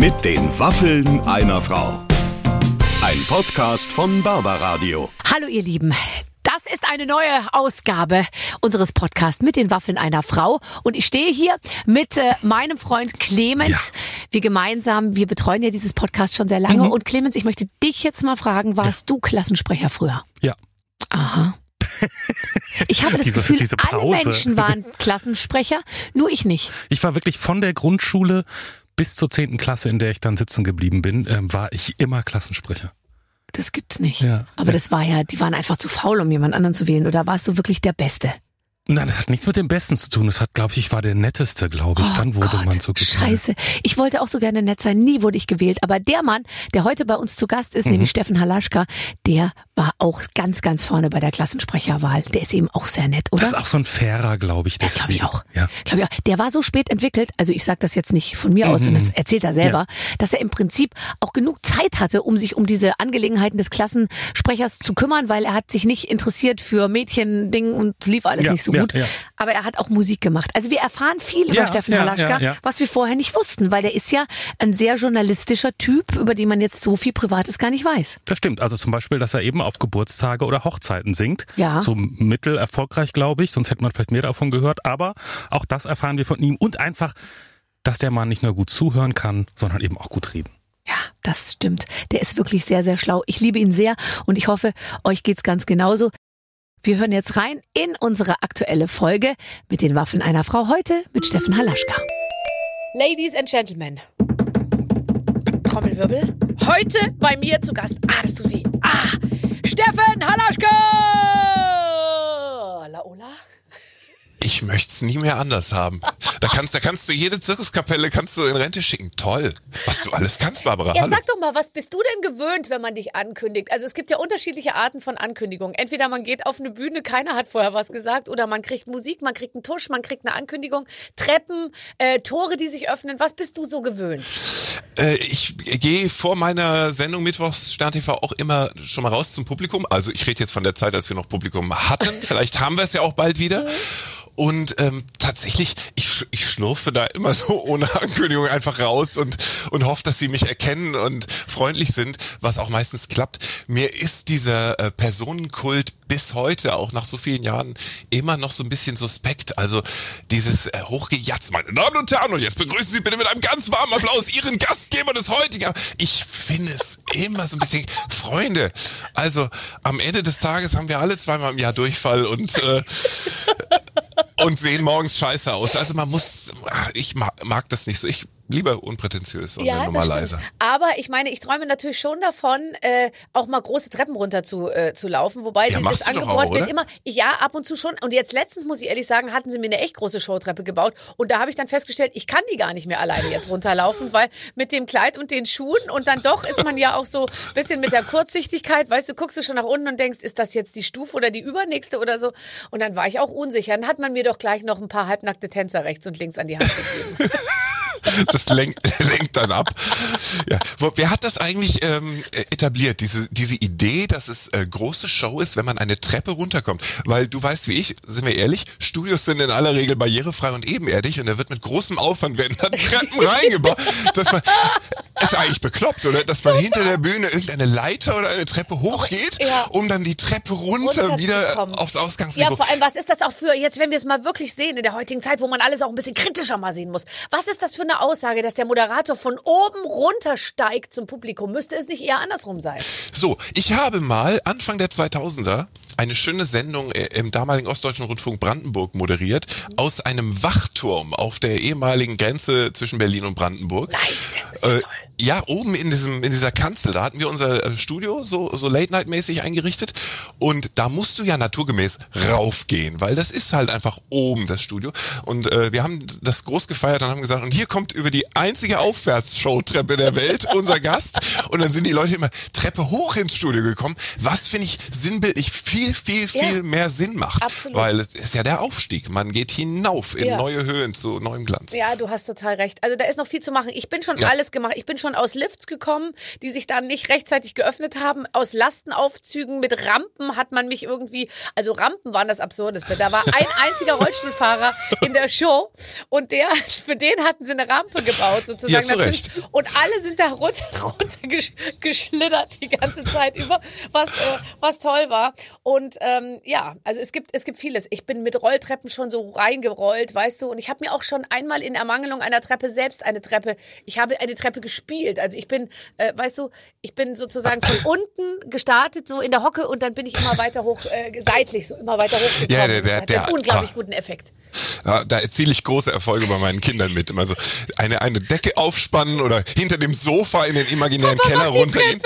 Mit den Waffeln einer Frau. Ein Podcast von Barbaradio. Hallo ihr Lieben. Das ist eine neue Ausgabe unseres Podcasts mit den Waffeln einer Frau. Und ich stehe hier mit äh, meinem Freund Clemens. Wir gemeinsam, wir betreuen ja dieses Podcast schon sehr lange. Und Clemens, ich möchte dich jetzt mal fragen, warst du Klassensprecher früher? Ja. Aha. Ich habe das Diese- Gefühl, diese alle. Menschen waren Klassensprecher, nur ich nicht. Ich war wirklich von der Grundschule bis zur zehnten Klasse, in der ich dann sitzen geblieben bin, ähm, war ich immer Klassensprecher. Das gibt's nicht. Ja. Aber Ja. das war ja, die waren einfach zu faul, um jemand anderen zu wählen. Oder warst du wirklich der Beste? Nein, das hat nichts mit dem Besten zu tun. Das hat, glaube ich, ich war der Netteste, glaube ich. dann wurde Oh Gott, man so gewählt. Scheiße. Ich wollte auch so gerne nett sein. Nie wurde ich gewählt. Aber der Mann, der heute bei uns zu Gast ist, Mhm. nämlich Steffen Halaschka, der war auch ganz, ganz vorne bei der Klassensprecherwahl. Der ist eben auch sehr nett, oder? Das ist auch so ein fairer, glaube ich. Das glaube ich auch. Ja. Glaub ich auch. Der war so spät entwickelt, also ich sage das jetzt nicht von mir aus, sondern das erzählt er selber, dass er im Prinzip auch genug Zeit hatte, um sich um diese Angelegenheiten des Klassensprechers zu kümmern, weil er hat sich nicht interessiert für Mädchending und es lief alles Ja, nicht so ja, gut. ja. Aber er hat auch Musik gemacht. Also wir erfahren viel über Ja, Steffen ja, Halaschka, ja, ja. was wir vorher nicht wussten, weil der ist ja ein sehr journalistischer Typ, über den man jetzt so viel Privates gar nicht weiß. Das stimmt. Also zum Beispiel, dass er eben auf Geburtstage oder Hochzeiten singt. Ja. So mittel erfolgreich, glaube ich. Sonst hätte man vielleicht mehr davon gehört. Aber auch das erfahren wir von ihm. Und einfach, dass der Mann nicht nur gut zuhören kann, sondern eben auch gut reden. Ja, das stimmt. Der ist wirklich sehr, sehr schlau. Ich liebe ihn sehr und ich hoffe, euch geht's ganz genauso. Wir hören jetzt rein in unsere aktuelle Folge mit den Waffeln einer Frau heute mit Steffen Halaschka. Ladies and Gentlemen. Trommelwirbel. Heute bei mir zu Gast. Ah, das tut weh. Ah, Steffen Halaschka! Laola? Ich möchte es nie mehr anders haben. Da kannst, da kannst du jede Zirkuskapelle kannst du in Rente schicken. Toll, was du alles kannst, Barbara. Ja, sag doch mal, was bist du denn gewöhnt, wenn man dich ankündigt? Also es gibt ja unterschiedliche Arten von Ankündigungen. Entweder man geht auf eine Bühne, keiner hat vorher was gesagt, oder man kriegt Musik, man kriegt einen Tusch, man kriegt eine Ankündigung, Treppen, äh, Tore, die sich öffnen. Was bist du so gewöhnt? Äh, ich gehe vor meiner Sendung Mittwochs Stern TV auch immer schon mal raus zum Publikum. Also ich rede jetzt von der Zeit, als wir noch Publikum hatten. Vielleicht haben wir es ja auch bald wieder. Und ähm, tatsächlich, ich, ich schlurfe da immer so ohne Ankündigung einfach raus und, und hoffe, dass sie mich erkennen und freundlich sind, was auch meistens klappt. Mir ist dieser äh, Personenkult bis heute, auch nach so vielen Jahren, immer noch so ein bisschen suspekt. Also dieses äh, Hochgejatz, meine Damen und Herren, und jetzt begrüßen Sie bitte mit einem ganz warmen Applaus Ihren Gastgeber des heutigen. Ich finde es immer so ein bisschen, Freunde, also am Ende des Tages haben wir alle zweimal im Jahr Durchfall und äh, und sehen morgens scheiße aus. Also man muss, ich mag, mag das nicht so. Ich lieber unprätentiös und eine Nummer leiser. Aber ich meine, ich träume natürlich schon davon, äh, auch mal große Treppen runter zu, äh, zu laufen. Wobei Ja, das du doch Angebot auch, wird immer, ja, ab und zu schon. Und jetzt letztens, muss ich ehrlich sagen, hatten sie mir eine echt große Showtreppe gebaut. Und da habe ich dann festgestellt, ich kann die gar nicht mehr alleine jetzt runterlaufen, weil mit dem Kleid und den Schuhen und dann doch ist man ja auch so ein bisschen mit der Kurzsichtigkeit, weißt du, guckst du schon nach unten und denkst, ist das jetzt die Stufe oder die übernächste oder so? Und dann war ich auch unsicher. Dann hat man mir doch gleich noch ein paar halbnackte Tänzer rechts und links an die Hand gegeben. Das lenkt, lenkt dann ab. Ja. Wo, wer hat das eigentlich ähm, etabliert, diese, diese Idee, dass es äh, große Show ist, wenn man eine Treppe runterkommt? Weil du weißt wie ich, sind wir ehrlich, Studios sind in aller Regel barrierefrei und ebenerdig und da wird mit großem Aufwand werden da Treppen reingebaut. Dass man, ist eigentlich bekloppt, oder? Dass man hinter der Bühne irgendeine Leiter oder eine Treppe hochgeht, Ja. um dann die Treppe runter wieder Runterzukommen. aufs Ja, Ausgangsniveau. vor allem, was ist das auch für, jetzt wenn wir es mal wirklich sehen in der heutigen Zeit, wo man alles auch ein bisschen kritischer mal sehen muss. Was ist das für eine Aussage, dass der Moderator von oben runtersteigt zum Publikum? Müsste es nicht eher andersrum sein? So, ich habe mal Anfang der 2000er eine schöne Sendung äh, im damaligen Ostdeutschen Rundfunk Brandenburg moderiert, aus einem Wachturm auf der ehemaligen Grenze zwischen Berlin und Brandenburg. Nein, das ist ja Äh, toll. ja, oben in diesem in dieser Kanzel, da hatten wir unser äh, Studio so so Late Night mäßig eingerichtet und da musst du ja naturgemäß raufgehen, weil das ist halt einfach oben das Studio und äh, wir haben das groß gefeiert und haben gesagt und hier kommt über die einzige Aufwärtsshow-Treppe der Welt unser Gast und dann sind die Leute immer Treppe hoch ins Studio gekommen, was finde ich sinnbildlich viel viel, viel, viel Ja. mehr Sinn macht. Absolut. Weil es ist ja der Aufstieg. Man geht hinauf in Ja. neue Höhen zu neuem Glanz. Ja, du hast total recht. Also da ist noch viel zu machen. Ich bin schon Ja. alles gemacht. Ich bin schon aus Lifts gekommen, die sich dann nicht rechtzeitig geöffnet haben. Aus Lastenaufzügen mit Rampen hat man mich irgendwie, also Rampen waren das Absurdeste. Da war ein einziger Rollstuhlfahrer in der Show und der, für den hatten sie eine Rampe gebaut, sozusagen. Natürlich. Recht. Und alle sind da runter, runter gesch- geschlittert die ganze Zeit über, was, äh, was toll war. Und ähm, ja, also es gibt, es gibt vieles. Ich bin mit Rolltreppen schon so reingerollt, weißt du, und ich habe mir auch schon einmal in Ermangelung einer Treppe selbst eine Treppe, ich habe eine Treppe gespielt. Also ich bin, äh, weißt du, ich bin sozusagen von unten gestartet, so in der Hocke, und dann bin ich immer weiter hoch, äh, seitlich, so immer weiter hochgekommen. Ja, der- der- das hat der- einen unglaublich ah. guten Effekt. Ja, da erziele ich große Erfolge bei meinen Kindern mit. Immer so eine, eine Decke aufspannen oder hinter dem Sofa in den imaginären Papa, Keller runtergehen.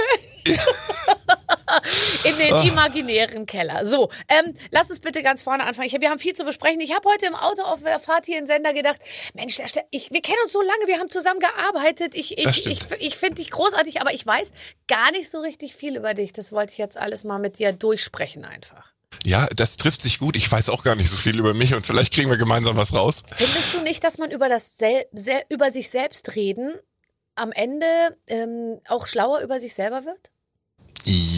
in den imaginären Keller. So, ähm, lass uns bitte ganz vorne anfangen. Ich, wir haben viel zu besprechen. Ich habe heute im Auto auf der Fahrt hier in Sender gedacht, Mensch, ich, wir kennen uns so lange, wir haben zusammen gearbeitet. Ich, ich, ich, ich finde dich großartig, aber ich weiß gar nicht so richtig viel über dich. Das wollte ich jetzt alles mal mit dir durchsprechen einfach. Ja, das trifft sich gut. Ich weiß auch gar nicht so viel über mich und vielleicht kriegen wir gemeinsam was raus. Findest du nicht, dass man über das sel über sich selbst reden am Ende ähm, auch schlauer über sich selber wird? Ja.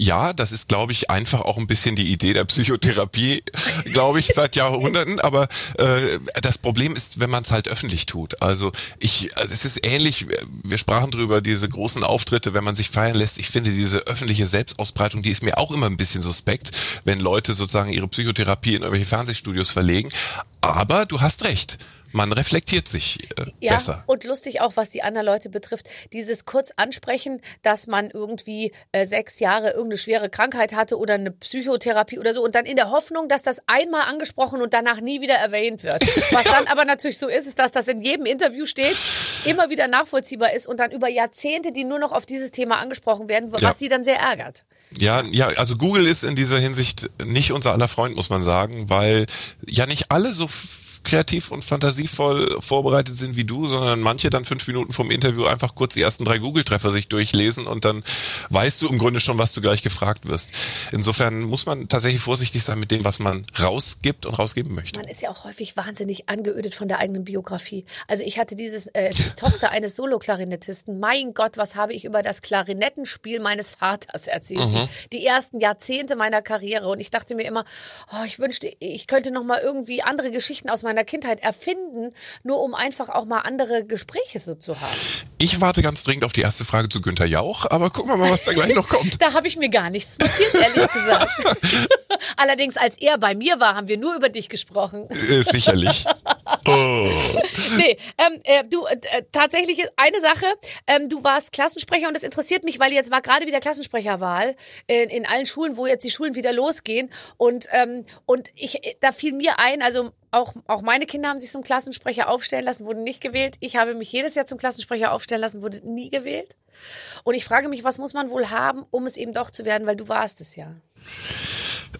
Ja, das ist, glaube ich, einfach auch ein bisschen die Idee der Psychotherapie, glaube ich, seit Jahrhunderten. Aber äh, das Problem ist, wenn man es halt öffentlich tut. Also ich, also es ist ähnlich. Wir sprachen drüber diese großen Auftritte, wenn man sich feiern lässt. Ich finde diese öffentliche Selbstausbreitung, die ist mir auch immer ein bisschen suspekt, wenn Leute sozusagen ihre Psychotherapie in irgendwelche Fernsehstudios verlegen. Aber du hast recht. Man reflektiert sich äh, Ja, besser. und lustig auch, was die anderen Leute betrifft. Dieses kurz ansprechen, dass man irgendwie äh, sechs Jahre irgendeine schwere Krankheit hatte oder eine Psychotherapie oder so und dann in der Hoffnung, dass das einmal angesprochen und danach nie wieder erwähnt wird. Was dann aber natürlich so ist, ist, dass das in jedem Interview steht, immer wieder nachvollziehbar ist und dann über Jahrzehnte, die nur noch auf dieses Thema angesprochen werden, was Ja. sie dann sehr ärgert. Ja, ja, also Google ist in dieser Hinsicht nicht unser aller Freund, muss man sagen, weil ja nicht alle so kreativ und fantasievoll vorbereitet sind wie du, sondern manche dann fünf Minuten vom Interview einfach kurz die ersten drei Google-Treffer sich durchlesen und dann weißt du im Grunde schon, was du gleich gefragt wirst. Insofern muss man tatsächlich vorsichtig sein mit dem, was man rausgibt und rausgeben möchte. Man ist ja auch häufig wahnsinnig angeödet von der eigenen Biografie. Also ich hatte dieses, äh, die Tochter eines Soloklarinettisten. Mein Gott, was habe ich über das Klarinettenspiel meines Vaters erzählt? Mhm. Die ersten Jahrzehnte meiner Karriere. Und ich dachte mir immer, oh, ich wünschte, ich könnte noch mal irgendwie andere Geschichten aus meiner Kindheit erfinden, nur um einfach auch mal andere Gespräche so zu haben. Ich warte ganz dringend auf die erste Frage zu Günther Jauch, aber gucken wir mal, was da gleich noch kommt. Da habe ich mir gar nichts notiert, ehrlich gesagt. Allerdings, als er bei mir war, haben wir nur über dich gesprochen. Äh, sicherlich. Nee, ähm, äh, du, äh, äh, tatsächlich eine Sache, ähm, du warst Klassensprecher und das interessiert mich, weil jetzt war gerade wieder Klassensprecherwahl in, in allen Schulen, wo jetzt die Schulen wieder losgehen und, ähm, und ich, äh, da fiel mir ein, also auch, auch meine Kinder haben sich zum Klassensprecher aufstellen lassen, wurden nicht gewählt. Ich habe mich jedes Jahr zum Klassensprecher aufstellen lassen, wurde nie gewählt. Und ich frage mich, was muss man wohl haben, um es eben doch zu werden, weil du warst es ja.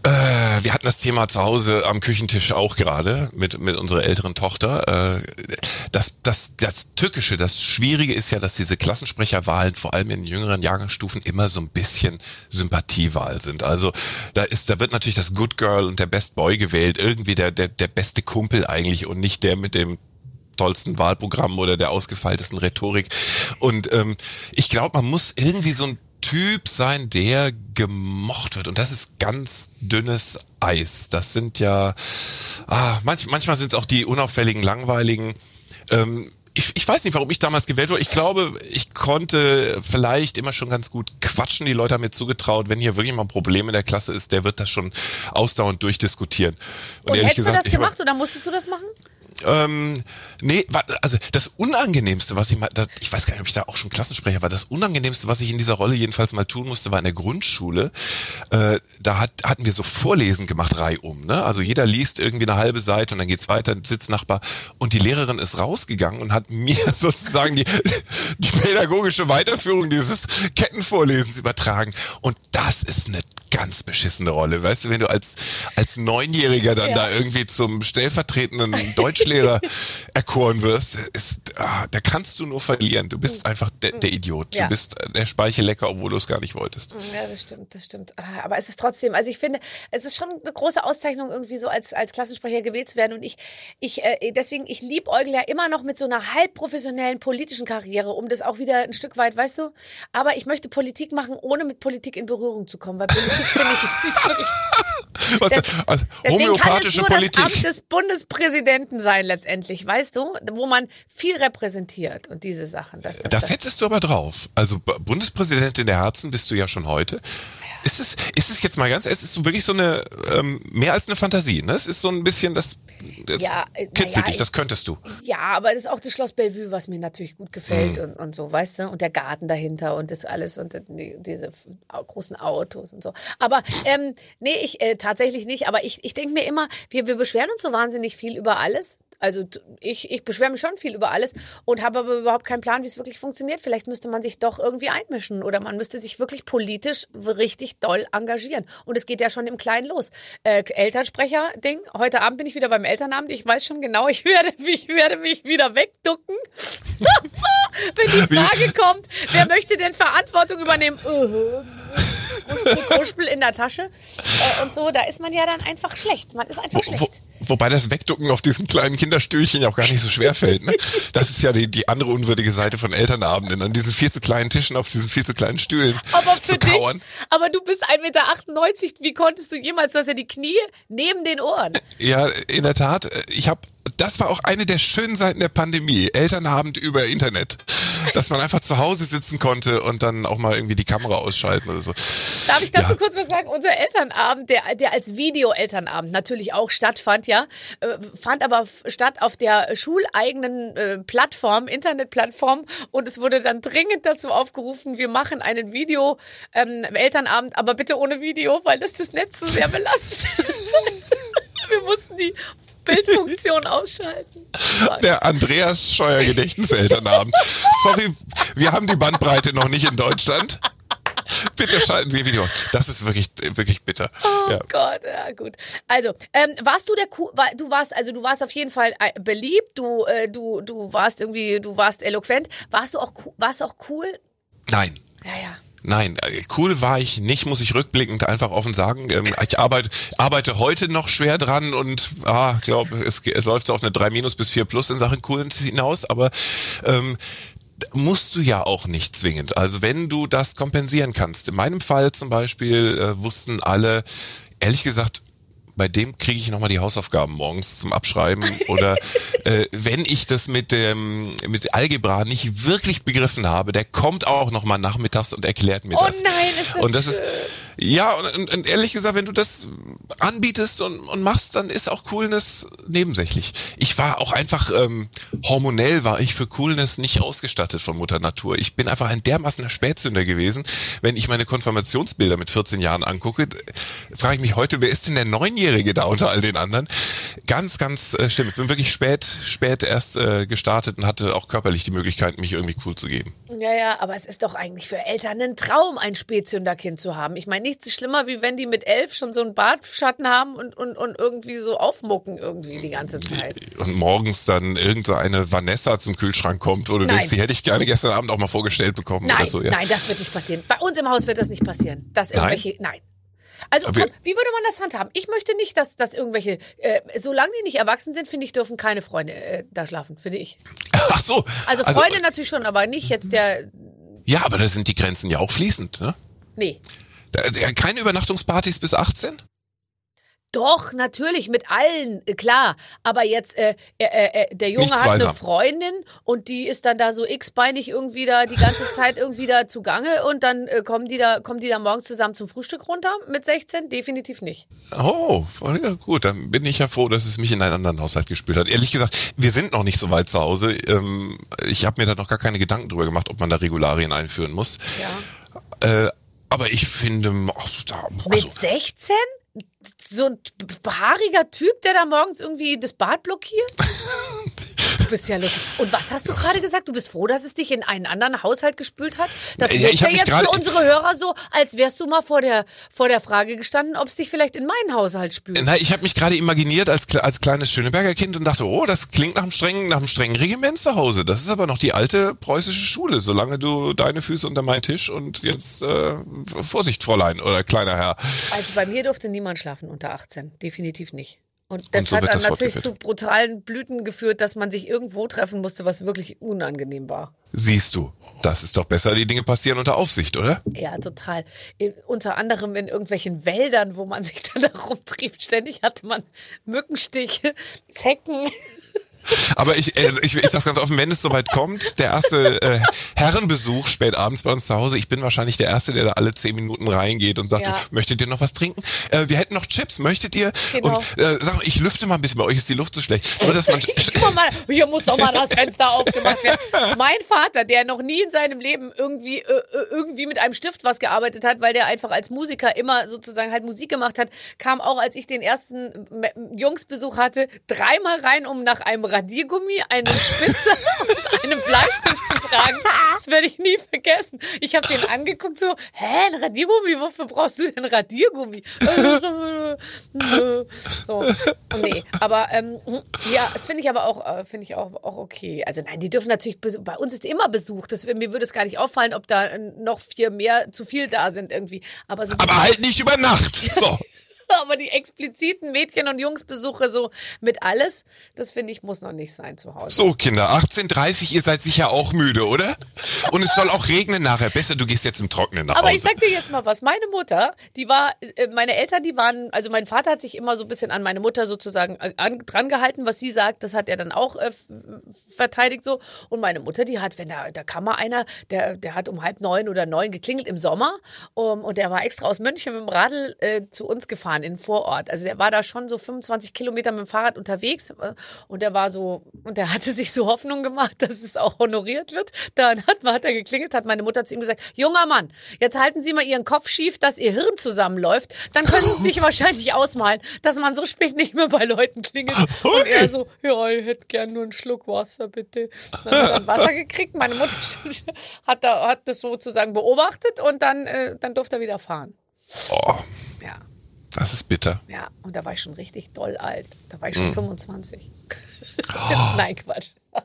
Äh, wir hatten das Thema zu Hause am Küchentisch auch gerade mit, mit unserer älteren Tochter. Äh, das, das, das Tückische, das Schwierige ist ja, dass diese Klassensprecherwahlen vor allem in jüngeren Jahrgangsstufen immer so ein bisschen Sympathiewahl sind. Also da ist, da wird natürlich das Good Girl und der Best Boy gewählt, irgendwie der, der, der beste Kumpel eigentlich und nicht der mit dem tollsten Wahlprogramm oder der ausgefeiltesten Rhetorik. Und ähm, ich glaube, man muss irgendwie so ein Typ sein, der gemocht wird. Und das ist ganz dünnes Eis. Das sind ja, ah, manch, manchmal sind es auch die unauffälligen, langweiligen. Ähm, ich, ich weiß nicht, warum ich damals gewählt wurde. Ich glaube, ich konnte vielleicht immer schon ganz gut quatschen. Die Leute haben mir zugetraut, wenn hier wirklich mal ein Problem in der Klasse ist, der wird das schon ausdauernd durchdiskutieren. Und, ehrlich hättest du das gemacht oder musstest du das machen? Ähm, nee, also das Unangenehmste, was ich mal, ich weiß gar nicht, ob ich da auch schon Klassensprecher war, das Unangenehmste, was ich in dieser Rolle jedenfalls mal tun musste, war in der Grundschule. Äh, da hat, hatten wir so Vorlesen gemacht, reihum. Ne? Also jeder liest irgendwie eine halbe Seite und dann geht's weiter, Sitznachbar. Und die Lehrerin ist rausgegangen und hat mir sozusagen die, die pädagogische Weiterführung dieses Kettenvorlesens übertragen. Und das ist eine ganz beschissene Rolle. Weißt du, wenn du als, als Neunjähriger dann Ja. da irgendwie zum stellvertretenden Deutschlehrer erkoren wirst, ist, ah, da kannst du nur verlieren. Du bist einfach der, der Idiot. Du Ja. bist der Speichellecker, obwohl du es gar nicht wolltest. Ja, das stimmt, das stimmt. Ah, Aber es ist trotzdem, also ich finde, es ist schon eine große Auszeichnung, irgendwie so als, als Klassensprecher gewählt zu werden. Und ich, ich, äh, deswegen, ich liebäugle ja immer noch mit so einer halbprofessionellen politischen Karriere, um das auch wieder ein Stück weit, weißt du? Aber ich möchte Politik machen, ohne mit Politik in Berührung zu kommen, weil Politik finde ich wirklich. Was, Das- also, Deswegen kann es homöopathische nur Politik. das Amt des Bundespräsidenten sein letztendlich, weißt du? Wo man viel repräsentiert und diese Sachen. Das, das, Das hättest du aber drauf. Also Bundespräsidentin der Herzen bist du ja schon heute. Ist es, ist es jetzt mal ganz, es ist so wirklich so eine, ähm, mehr als eine Fantasie, ne? Es ist so ein bisschen, das, das Ja, äh, kitzelt naja, dich, das könntest du. Ja, aber das ist auch das Schloss Bellevue, was mir natürlich gut gefällt Mhm. und, und so, weißt du? Und der Garten dahinter und das alles und die, diese großen Autos und so. Aber ähm, nee, ich äh, tatsächlich nicht. Aber ich, ich denke mir immer, wir, wir beschweren uns so wahnsinnig viel über alles. Also ich, ich beschwere mich schon viel über alles und habe aber überhaupt keinen Plan, wie es wirklich funktioniert. Vielleicht müsste man sich doch irgendwie einmischen oder man müsste sich wirklich politisch richtig doll engagieren. Und es geht ja schon im Kleinen los. Äh, Elternsprecher-Ding. Heute Abend bin ich wieder beim Elternabend. Ich weiß schon genau, ich werde, ich werde mich wieder wegducken. Wenn die Frage kommt, wer möchte denn Verantwortung übernehmen? Kuschel in der Tasche äh, und so, da ist man ja dann einfach schlecht. Man ist einfach schlecht. Wo, wobei das Wegducken auf diesen kleinen Kinderstühlchen ja auch gar nicht so schwer fällt. Ne? Das ist ja die, die andere unwürdige Seite von Elternabenden, an diesen viel zu kleinen Tischen auf diesen viel zu kleinen Stühlen Aber für zu dich, kauern. aber du bist 1,98 Meter. Wie konntest du jemals, du hast ja die Knie neben den Ohren. Ja, in der Tat. Ich habe, das war auch eine der schönen Seiten der Pandemie. Elternabend über Internet, dass man einfach zu Hause sitzen konnte und dann auch mal irgendwie die Kamera ausschalten oder so. Darf ich dazu Ja. kurz was sagen? Unser Elternabend, der, der als Video-Elternabend natürlich auch stattfand, ja, äh, fand aber statt auf der schuleigenen äh, Plattform, Internetplattform und es wurde dann dringend dazu aufgerufen, wir machen einen Video-Elternabend, aber bitte ohne Video, weil das das Netz so sehr belastet. wir mussten die Bildfunktion ausschalten. Der Andreas Scheuer Gedächtniselternabend. Sorry, wir haben die Bandbreite noch nicht in Deutschland. Bitte schalten Sie Ihr Video. Das ist wirklich, wirklich bitter. Oh Ja. Gott, ja gut. Also, ähm, warst du der Ku war, du warst also du warst auf jeden Fall äh, beliebt, du äh, du du warst irgendwie du warst eloquent. Warst du auch cool- warst du auch cool? Nein. Ja, ja. Nein, äh, cool war ich nicht, muss ich rückblickend einfach offen sagen. Ähm, Ich arbeite, arbeite heute noch schwer dran und ah, glaube, es, es läuft so auf eine 3 minus bis 4 plus in Sachen Coolness hinaus, aber ähm, musst du ja auch nicht zwingend. Also wenn du das kompensieren kannst. In meinem Fall zum Beispiel äh, wussten alle, ehrlich gesagt, bei dem kriege ich nochmal die Hausaufgaben morgens zum Abschreiben. Oder äh, wenn ich das mit dem mit Algebra nicht wirklich begriffen habe, der kommt auch nochmal nachmittags und erklärt mir Oh das. nein, ist das Und das schön. ist ja und, und, und ehrlich gesagt, wenn du das anbietest und, und machst, dann ist auch Coolness nebensächlich. Ich war auch einfach ähm, hormonell war ich für Coolness nicht ausgestattet von Mutter Natur. Ich bin einfach ein dermaßener Spätzünder gewesen. Wenn ich meine Konfirmationsbilder mit 14 Jahren angucke, frage ich mich heute, wer ist denn der Neunjährige da unter all den anderen? Ganz, ganz äh, schlimm. Ich bin wirklich spät, spät erst äh, gestartet und hatte auch körperlich die Möglichkeit, mich irgendwie cool zu geben. Ja, ja, aber es ist doch eigentlich für Eltern ein Traum, ein Spätzünderkind zu haben. Ich meine, nichts schlimmer, wie wenn die mit elf schon so einen Bartschatten haben und, und, und irgendwie so aufmucken irgendwie die ganze Zeit. und morgens dann irgendeine Vanessa zum Kühlschrank kommt oder du Nein. denkst, die hätte ich gerne gestern Abend auch mal vorgestellt bekommen Nein, oder so. Ja. nein, das wird nicht passieren. Bei uns im Haus wird das nicht passieren. Dass irgendwelche, nein. Also, Aber wie würde man das handhaben? Ich möchte nicht, dass, dass irgendwelche, äh, solange die nicht erwachsen sind, finde ich, dürfen keine Freunde äh, da schlafen, finde ich. Ach so. Also Freunde natürlich schon, aber nicht jetzt der, ja, aber da sind die Grenzen ja auch fließend. Ne? nee. Da- Keine Übernachtungspartys bis 18? Doch, natürlich, mit allen, äh, klar. Aber jetzt, äh, äh, äh, der Junge Nichts hat eine. Freundin und die ist dann da so x-beinig irgendwie da die ganze Zeit irgendwie da zugange und dann äh, kommen die da, kommen die da morgens zusammen zum Frühstück runter mit 16? Definitiv nicht. Oh, ja, gut, dann bin ich ja froh, dass es mich in einen anderen Haushalt gespült hat. Ehrlich gesagt, wir sind noch nicht so weit zu Hause. Ähm, ich habe mir da noch gar keine Gedanken drüber gemacht, ob man da Regularien einführen muss. Ja. Aber ich finde, ach, da, Mit also, 16? So ein haariger Typ, der da morgens irgendwie das Bad blockiert? bist ja lustig. Und was hast du gerade gesagt? Du bist froh, dass es dich in einen anderen Haushalt gespült hat? Das Ja, ich ja jetzt für unsere Hörer so, als wärst du mal vor der, vor der Frage gestanden, ob es dich vielleicht in meinen Haushalt spült. Na, ich habe mich gerade imaginiert als, als kleines Schöneberger Kind und dachte, oh, das klingt nach einem strengen, nach einem strengen Regiment zu Hause. Das ist aber noch die alte preußische Schule, solange du deine Füße unter meinen Tisch und jetzt äh, Vorsicht, Fräulein oder kleiner Herr. Also bei mir durfte niemand schlafen unter 18. Definitiv nicht. Und das so hat dann das natürlich zu brutalen Blüten geführt, dass man sich irgendwo treffen musste, was wirklich unangenehm war. Siehst du, das ist doch besser, die Dinge passieren unter Aufsicht, oder? Ja, total. Äh, Unter anderem in irgendwelchen Wäldern, wo man sich dann da rumtrieb. Ständig hatte man Mückenstiche, Zecken. Aber ich, äh, ich, ich sag's ganz offen, wenn es soweit kommt, der erste äh, Herrenbesuch spät abends bei uns zu Hause, ich bin wahrscheinlich der Erste, der da alle zehn Minuten reingeht und sagt, Ja. möchtet ihr noch was trinken? Äh, wir hätten noch Chips, möchtet ihr? Genau. Und äh, sag, ich lüfte mal ein bisschen, bei euch ist die Luft so schlecht. Nur, dass man, mal, hier muss doch mal das Fenster aufgemacht werden. Mein Vater, der noch nie in seinem Leben irgendwie, äh, äh, irgendwie mit einem Stift was gearbeitet hat, weil der einfach als Musiker immer sozusagen halt Musik gemacht hat, kam auch, als ich den ersten Jungsbesuch hatte, dreimal rein, um nach einem Radiergummi, einem Spitzer und einem Bleistift zu fragen. Das werde ich nie vergessen. Ich habe den angeguckt so, hä, ein Radiergummi? Wofür brauchst du denn Radiergummi? so, nee, aber ähm, ja, das finde ich aber auch, äh, finde ich auch, auch okay. Also nein, die dürfen natürlich, bei uns ist immer Besuch. Das, mir würde es gar nicht auffallen, ob da noch vier mehr zu viel da sind irgendwie. Aber so aber halt nicht über Nacht. So. aber die expliziten Mädchen- und Jungsbesuche so mit alles, das finde ich, muss noch nicht sein zu Hause. So, Kinder, 18.30 ihr seid sicher auch müde, oder? Und es soll auch regnen nachher. Besser, du gehst jetzt im Trockenen nach Aber Hause. ich sag dir jetzt mal was. Meine Mutter, die war, äh, meine Eltern, die waren, also mein Vater hat sich immer so ein bisschen an meine Mutter sozusagen äh, an, dran gehalten, was sie sagt, das hat er dann auch äh, verteidigt so. Und meine Mutter, die hat, wenn da, da kam mal einer, der, der hat um halb neun oder neun geklingelt im Sommer um, und der war extra aus München mit dem Radl äh, zu uns gefahren in den Vorort. Also der war da schon so 25 Kilometer mit dem Fahrrad unterwegs äh, und der war so, und der hatte sich so Hoffnung gemacht, dass es auch honoriert wird. Dann hat, hat er geklingelt, hat meine Mutter zu ihm gesagt, junger Mann, jetzt halten Sie mal Ihren Kopf schief, dass Ihr Hirn zusammenläuft. Dann können Sie sich wahrscheinlich ausmalen, dass man so spät nicht mehr bei Leuten klingelt. Und er so, ja, ich hätte gern nur einen Schluck Wasser, bitte. Dann hat er dann Wasser gekriegt. Meine Mutter hat, da, hat das sozusagen beobachtet und dann, äh, dann durfte er wieder fahren. Oh, Ja. Das ist bitter. Ja, und da war ich schon richtig doll alt. Da war ich schon 25. Nein, Quatsch.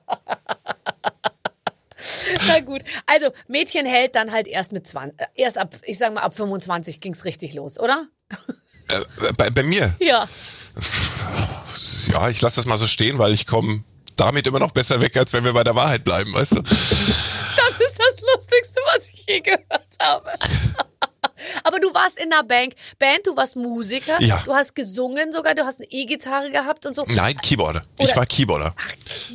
Na gut. Also, Mädchen hält dann halt erst mit 20, äh, erst ab, ich sag mal, ab 25 ging's richtig los, oder? Äh, bei, bei mir, Ja. ja, ich lasse das mal so stehen, weil ich komme damit immer noch besser weg, als wenn wir bei der Wahrheit bleiben, weißt du? Das ist das Lustigste, was ich je gehört habe. Aber du warst in einer Bank, Band, du warst Musiker, Ja. du hast gesungen sogar, du hast eine E-Gitarre gehabt und so. Nein, Keyboarder. Ich Oder- war Keyboarder.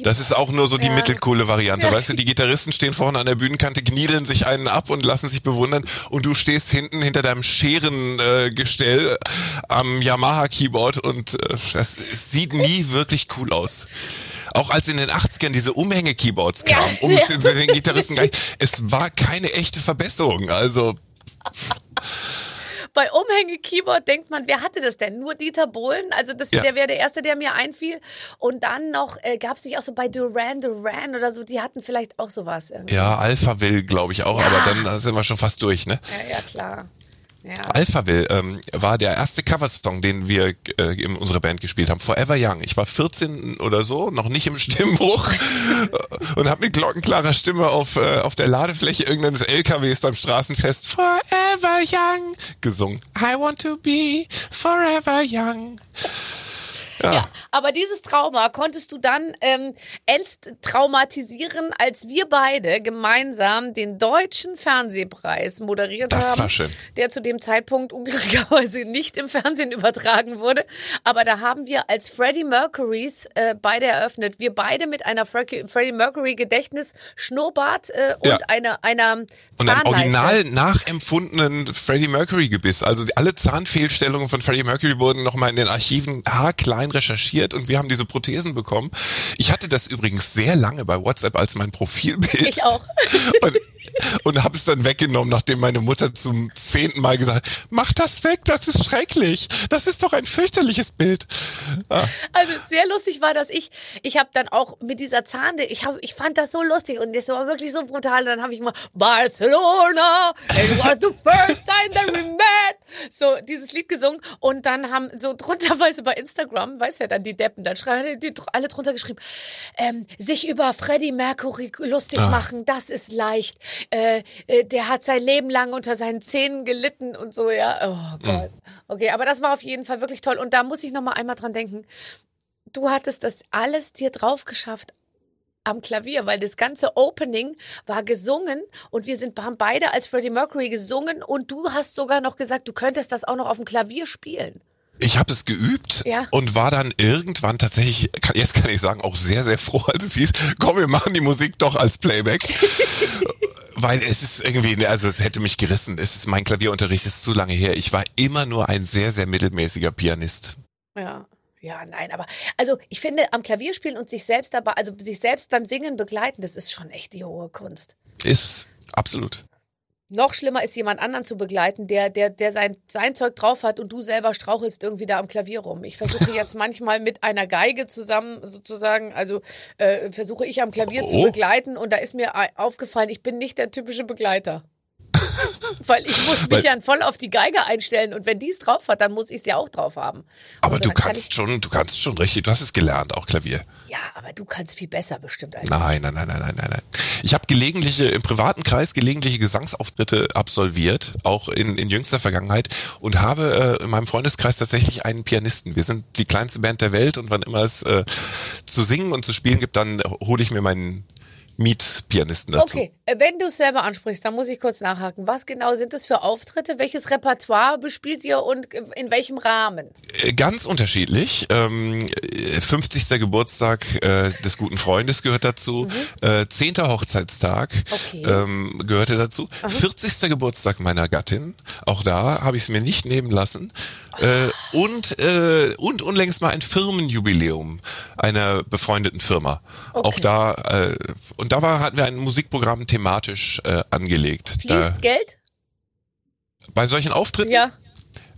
Das ist auch nur so die Ja. mittelcoole Variante. Ja. Weißt du, die Gitarristen stehen vorne an der Bühnenkante, kniedeln sich einen ab und lassen sich bewundern. Und du stehst hinten hinter deinem Scherengestell äh, am Yamaha-Keyboard und äh, das sieht nie wirklich cool aus. Auch als in den 80ern diese Umhänge-Keyboards Ja. kamen, um es den Gitarristen gleich, es war keine echte Verbesserung. Also Bei Umhänge-Keyboard denkt man, wer hatte das denn? Nur Dieter Bohlen? Also das, Ja. der wäre der Erste, der mir einfiel. Und dann noch, äh, gab es nicht auch so bei Duran Duran oder so, die hatten vielleicht auch sowas. Irgendwie. ja, Alpha will, glaube ich auch, Ja. aber dann sind wir schon fast durch, ne? Ja, ja, klar. Ja. Alphaville ähm, war der erste Coversong, den wir äh, in unserer Band gespielt haben. Forever Young. Ich war 14 oder so, noch nicht im Stimmbruch und habe mit glockenklarer Stimme auf, äh, auf der Ladefläche irgendeines LKWs beim Straßenfest Forever Young gesungen. I want to be forever young. Ja, aber dieses Trauma konntest du dann ähm, enttraumatisieren, als wir beide gemeinsam den deutschen Fernsehpreis moderiert Das haben. war schön. Der zu dem Zeitpunkt unglücklicherweise nicht im Fernsehen übertragen wurde. Aber da haben wir als Freddie Mercurys äh, beide eröffnet. Wir beide mit einer Fre- Freddie Mercury Gedächtnis Schnurrbart äh, und Ja. einer, einer Und einem original nachempfundenen Freddie Mercury Gebiss. Also alle Zahnfehlstellungen von Freddie Mercury wurden nochmal in den Archiven haarklein recherchiert und wir haben diese Prothesen bekommen. Ich hatte das übrigens sehr lange bei WhatsApp als mein Profilbild. Ich auch. Und und habe es dann weggenommen, nachdem meine Mutter zum zehnten Mal gesagt hat, mach das weg, das ist schrecklich. Das ist doch ein fürchterliches Bild. Ah. Also sehr lustig war, dass ich, ich habe dann auch mit dieser Zahnde, ich, hab, ich fand das so lustig und das war wirklich so brutal. Und dann habe ich mal Barcelona, it was the first time that we met. So dieses Lied gesungen und dann haben so drunter, weil bei Instagram, weiß ja dann die Deppen, dann schreiben die alle drunter geschrieben, ähm, sich über Freddie Mercury lustig ah. machen, das ist leicht. Äh, äh, der hat sein Leben lang unter seinen Zähnen gelitten und so, ja. Oh Gott. Okay, aber das war auf jeden Fall wirklich toll. Und da muss ich noch mal einmal dran denken. Du hattest das alles dir drauf geschafft am Klavier, weil das ganze Opening war gesungen und wir sind, haben beide als Freddie Mercury gesungen und du hast sogar noch gesagt, du könntest das auch noch auf dem Klavier spielen. Ich habe es geübt ja. und war dann irgendwann tatsächlich, jetzt kann ich sagen, auch sehr, sehr froh, als es hieß, komm, wir machen die Musik doch als Playback. Weil es ist irgendwie, also es hätte mich gerissen. Es ist, mein Klavierunterricht ist zu lange her. Ich war immer nur ein sehr, sehr mittelmäßiger Pianist. Ja. Ja, nein, aber also ich finde, am Klavier spielen und sich selbst dabei, also sich selbst beim Singen begleiten, das ist schon echt die hohe Kunst. Ist absolut. Noch schlimmer ist, jemand anderen zu begleiten, der, der, der sein, sein Zeug drauf hat und du selber strauchelst irgendwie da am Klavier rum. Ich versuche jetzt manchmal mit einer Geige zusammen sozusagen, also äh, versuche ich am Klavier oh. zu begleiten und da ist mir aufgefallen, ich bin nicht der typische Begleiter. Weil ich muss mich ja voll auf die Geige einstellen und wenn die es drauf hat, dann muss ich es ja auch drauf haben. Aber also, du kannst kann schon, du kannst schon richtig, du hast es gelernt, auch Klavier. Ja, aber du kannst viel besser bestimmt als nein, Nein, nein, nein, nein, nein, nein. Ich habe gelegentliche, im privaten Kreis gelegentliche Gesangsauftritte absolviert, auch in, in jüngster Vergangenheit und habe äh, in meinem Freundeskreis tatsächlich einen Pianisten. Wir sind die kleinste Band der Welt und wann immer es äh, zu singen und zu spielen gibt, dann hole ich mir meinen Mietpianisten dazu. Okay, äh, wenn du es selber ansprichst, dann muss ich kurz nachhaken. Was genau sind das für Auftritte? Welches Repertoire bespielt ihr und in welchem Rahmen? Äh, ganz unterschiedlich. Ähm, 50. Geburtstag äh, des guten Freundes gehört dazu. Mhm. Äh, 10. Hochzeitstag okay. ähm, gehörte dazu. Aha. 40. Geburtstag meiner Gattin. Auch da habe ich es mir nicht nehmen lassen. Äh, und, äh, und unlängst mal ein Firmenjubiläum einer befreundeten Firma. Okay. Auch da, äh, und da war, hatten wir ein Musikprogramm thematisch äh, angelegt. Fließt da, Geld? Bei solchen Auftritten? Ja.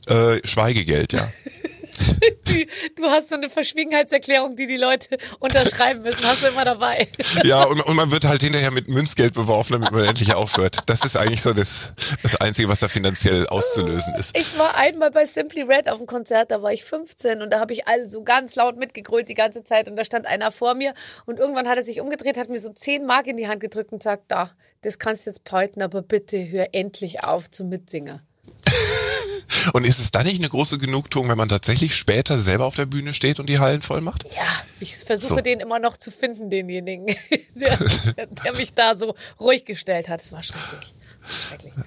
Äh, Schweigegeld, ja. du hast so eine Verschwiegenheitserklärung, die die Leute unterschreiben müssen. Hast du immer dabei. Ja, und, und man wird halt hinterher mit Münzgeld beworfen, damit man endlich aufhört. Das ist eigentlich so das, das Einzige, was da finanziell auszulösen ist. Ich war einmal bei Simply Red auf dem Konzert, da war ich 15 und da habe ich alle so ganz laut mitgegrölt die ganze Zeit und da stand einer vor mir und irgendwann hat er sich umgedreht, hat mir so 10 Mark in die Hand gedrückt und sagt, da, das kannst du jetzt behalten, aber bitte hör endlich auf zum Mitsingen. Und ist es dann nicht eine große Genugtuung, wenn man tatsächlich später selber auf der Bühne steht und die Hallen voll macht? Ja, ich versuche so. den immer noch zu finden, denjenigen, der, der mich da so ruhig gestellt hat. Es war schrecklich.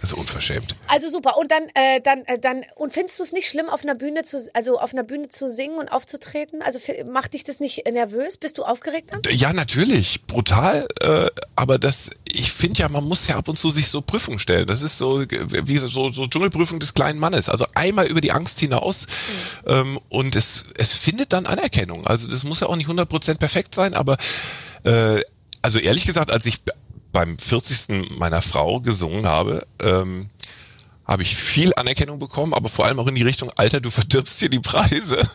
Das ist unverschämt. Also super. Und dann, äh, dann, äh, dann, und findest du es nicht schlimm, auf einer Bühne zu, also auf einer Bühne zu singen und aufzutreten? Also macht dich das nicht nervös? Bist du aufgeregt dann? Ja, natürlich. Brutal. Äh, aber das, ich finde ja, man muss ja ab und zu sich so Prüfungen stellen. Das ist so, wie so, so Dschungelprüfung des kleinen Mannes. Also einmal über die Angst hinaus. Mhm. Ähm, und es, es findet dann Anerkennung. Also das muss ja auch nicht 100% perfekt sein, aber, äh, also ehrlich gesagt, als ich beim 40. meiner Frau gesungen habe, ähm, habe ich viel Anerkennung bekommen, aber vor allem auch in die Richtung, Alter, du verdirbst hier die Preise.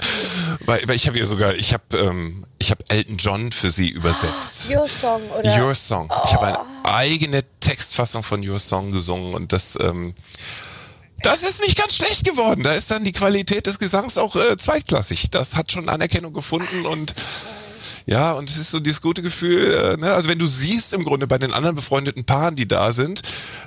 weil, weil ich habe ja sogar, ich habe ähm, ich habe Elton John für sie übersetzt. Your Song, oder? Your Song. Oh. Ich habe eine eigene Textfassung von Your Song gesungen und das ähm, das ist nicht ganz schlecht geworden. Da ist dann die Qualität des Gesangs auch äh, zweitklassig. Das hat schon Anerkennung gefunden und ja, und es ist so dieses gute Gefühl, äh, ne? also wenn du siehst im Grunde bei den anderen befreundeten Paaren, die da sind,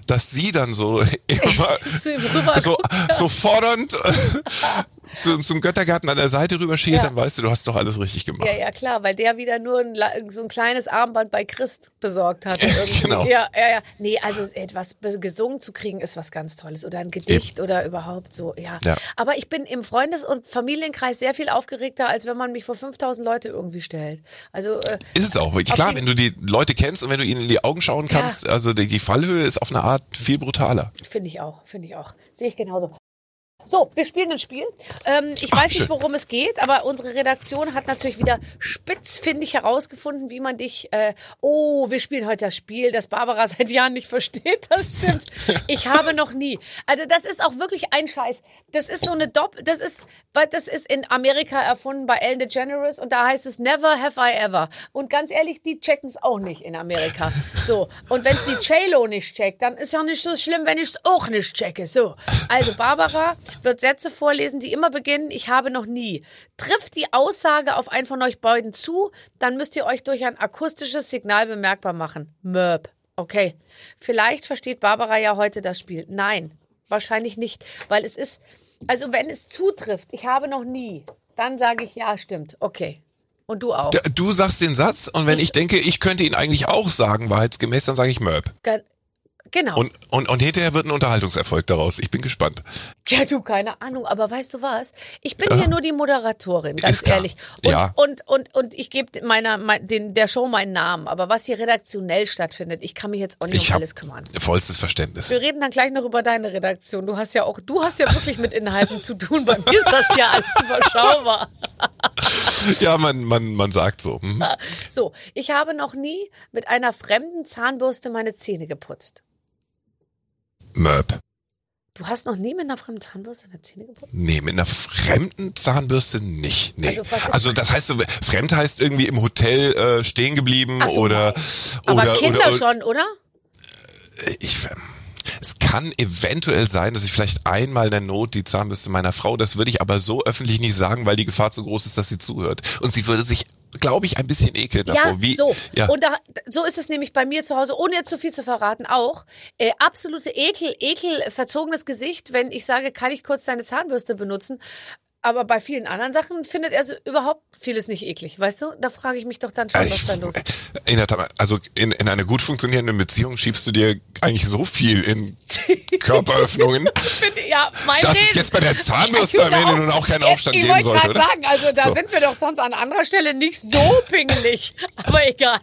dass sie dann so immer so, so fordernd zum, zum Göttergarten an der Seite rüberschielt, ja. dann weißt du, du hast doch alles richtig gemacht. Ja, ja, klar, weil der wieder nur ein, so ein kleines Armband bei Christ besorgt hat. genau. Ja, ja, ja. Nee, also etwas gesungen zu kriegen ist was ganz Tolles. Oder ein Gedicht Eben. oder überhaupt so, ja. ja. Aber ich bin im Freundes- und Familienkreis sehr viel aufgeregter, als wenn man mich vor 5000 Leute irgendwie stellt. Also, äh, ist es auch. Klar, wenn du die Leute kennst und wenn du ihnen in die Augen schauen kannst, ja. also die, die Fallhöhe ist auf eine Art viel brutaler. Finde ich auch, finde ich auch. Sehe ich genauso. So, wir spielen ein Spiel. Ähm, ich Ach, weiß nicht, worum es geht, aber unsere Redaktion hat natürlich wieder spitzfindig herausgefunden, wie man dich. Äh, oh, wir spielen heute das Spiel, das Barbara seit Jahren nicht versteht. Das stimmt. Ich habe noch nie. Also das ist auch wirklich ein Scheiß. Das ist so eine Dopp. Das ist, das ist in Amerika erfunden bei Ellen DeGeneres und da heißt es Never have I ever. Und ganz ehrlich, die checken es auch nicht in Amerika. So und wenn es die J-Lo nicht checkt, dann ist ja nicht so schlimm, wenn ich es auch nicht checke. So, also Barbara wird Sätze vorlesen, die immer beginnen, ich habe noch nie. Trifft die Aussage auf einen von euch beiden zu, dann müsst ihr euch durch ein akustisches Signal bemerkbar machen. Möb. Okay. Vielleicht versteht Barbara ja heute das Spiel. Nein, wahrscheinlich nicht, weil es ist, also wenn es zutrifft, ich habe noch nie, dann sage ich ja, stimmt. Okay. Und du auch. Du sagst den Satz und wenn Ich- ich, denke, ich könnte ihn eigentlich auch sagen, wahrheitsgemäß, dann sage ich. Ge- Genau. Und, und, und hinterher wird ein Unterhaltungserfolg daraus. Ich bin gespannt. Ja, du, keine Ahnung, aber weißt du was? Ich bin hier nur die Moderatorin, ganz Ist ehrlich. Und, Ja. und, und, und ich gebe meiner, mein, den, der Show meinen Namen. Aber was hier redaktionell stattfindet, ich kann mich jetzt auch nicht Ich um alles kümmern. vollstes Verständnis. Wir reden dann gleich noch über deine Redaktion. Du hast ja auch, du hast ja wirklich mit Inhalten zu tun. Bei mir ist das ja alles überschaubar. Ja, man, man, man sagt so. Mhm. So, ich habe noch nie mit einer fremden Zahnbürste meine Zähne geputzt. Möb. Du hast noch nie mit einer fremden Zahnbürste deine Zähne geputzt? Nee, mit einer fremden Zahnbürste nicht. Nee. Also Also, das heißt, fremd heißt irgendwie im Hotel äh, stehen geblieben so, oder, Aber oder, Kinder oder, oder schon, oder? ich, es kann eventuell sein, dass ich vielleicht einmal in der Not die Zahnbürste meiner Frau, das würde ich aber so öffentlich nicht sagen, weil die Gefahr zu groß ist, dass sie zuhört. Und sie würde sich, glaube ich, ein bisschen ekeln davor. Ja, Wie, so. Ja. Und da, so ist es nämlich bei mir zu Hause, ohne jetzt zu viel zu verraten, auch. Äh, absolute Ekel, Ekel, verzogenes Gesicht, wenn ich sage, kann ich kurz deine Zahnbürste benutzen? Aber bei vielen anderen Sachen findet er so überhaupt vieles nicht eklig, weißt du? Da frage ich mich doch dann schon, Äh, was ich- da los ist. In der Tat, also in, in einer gut funktionierenden Beziehung schiebst du dir eigentlich so viel in Körperöffnungen, Ja, mein dass es Reden. jetzt bei der Ich Zahnbürste am finde Ende nun auch keinen Aufstand ich geben wollte sollte, gerade oder? sagen, also da So. sind wir doch sonst an anderer Stelle nicht so pingelig. Aber egal.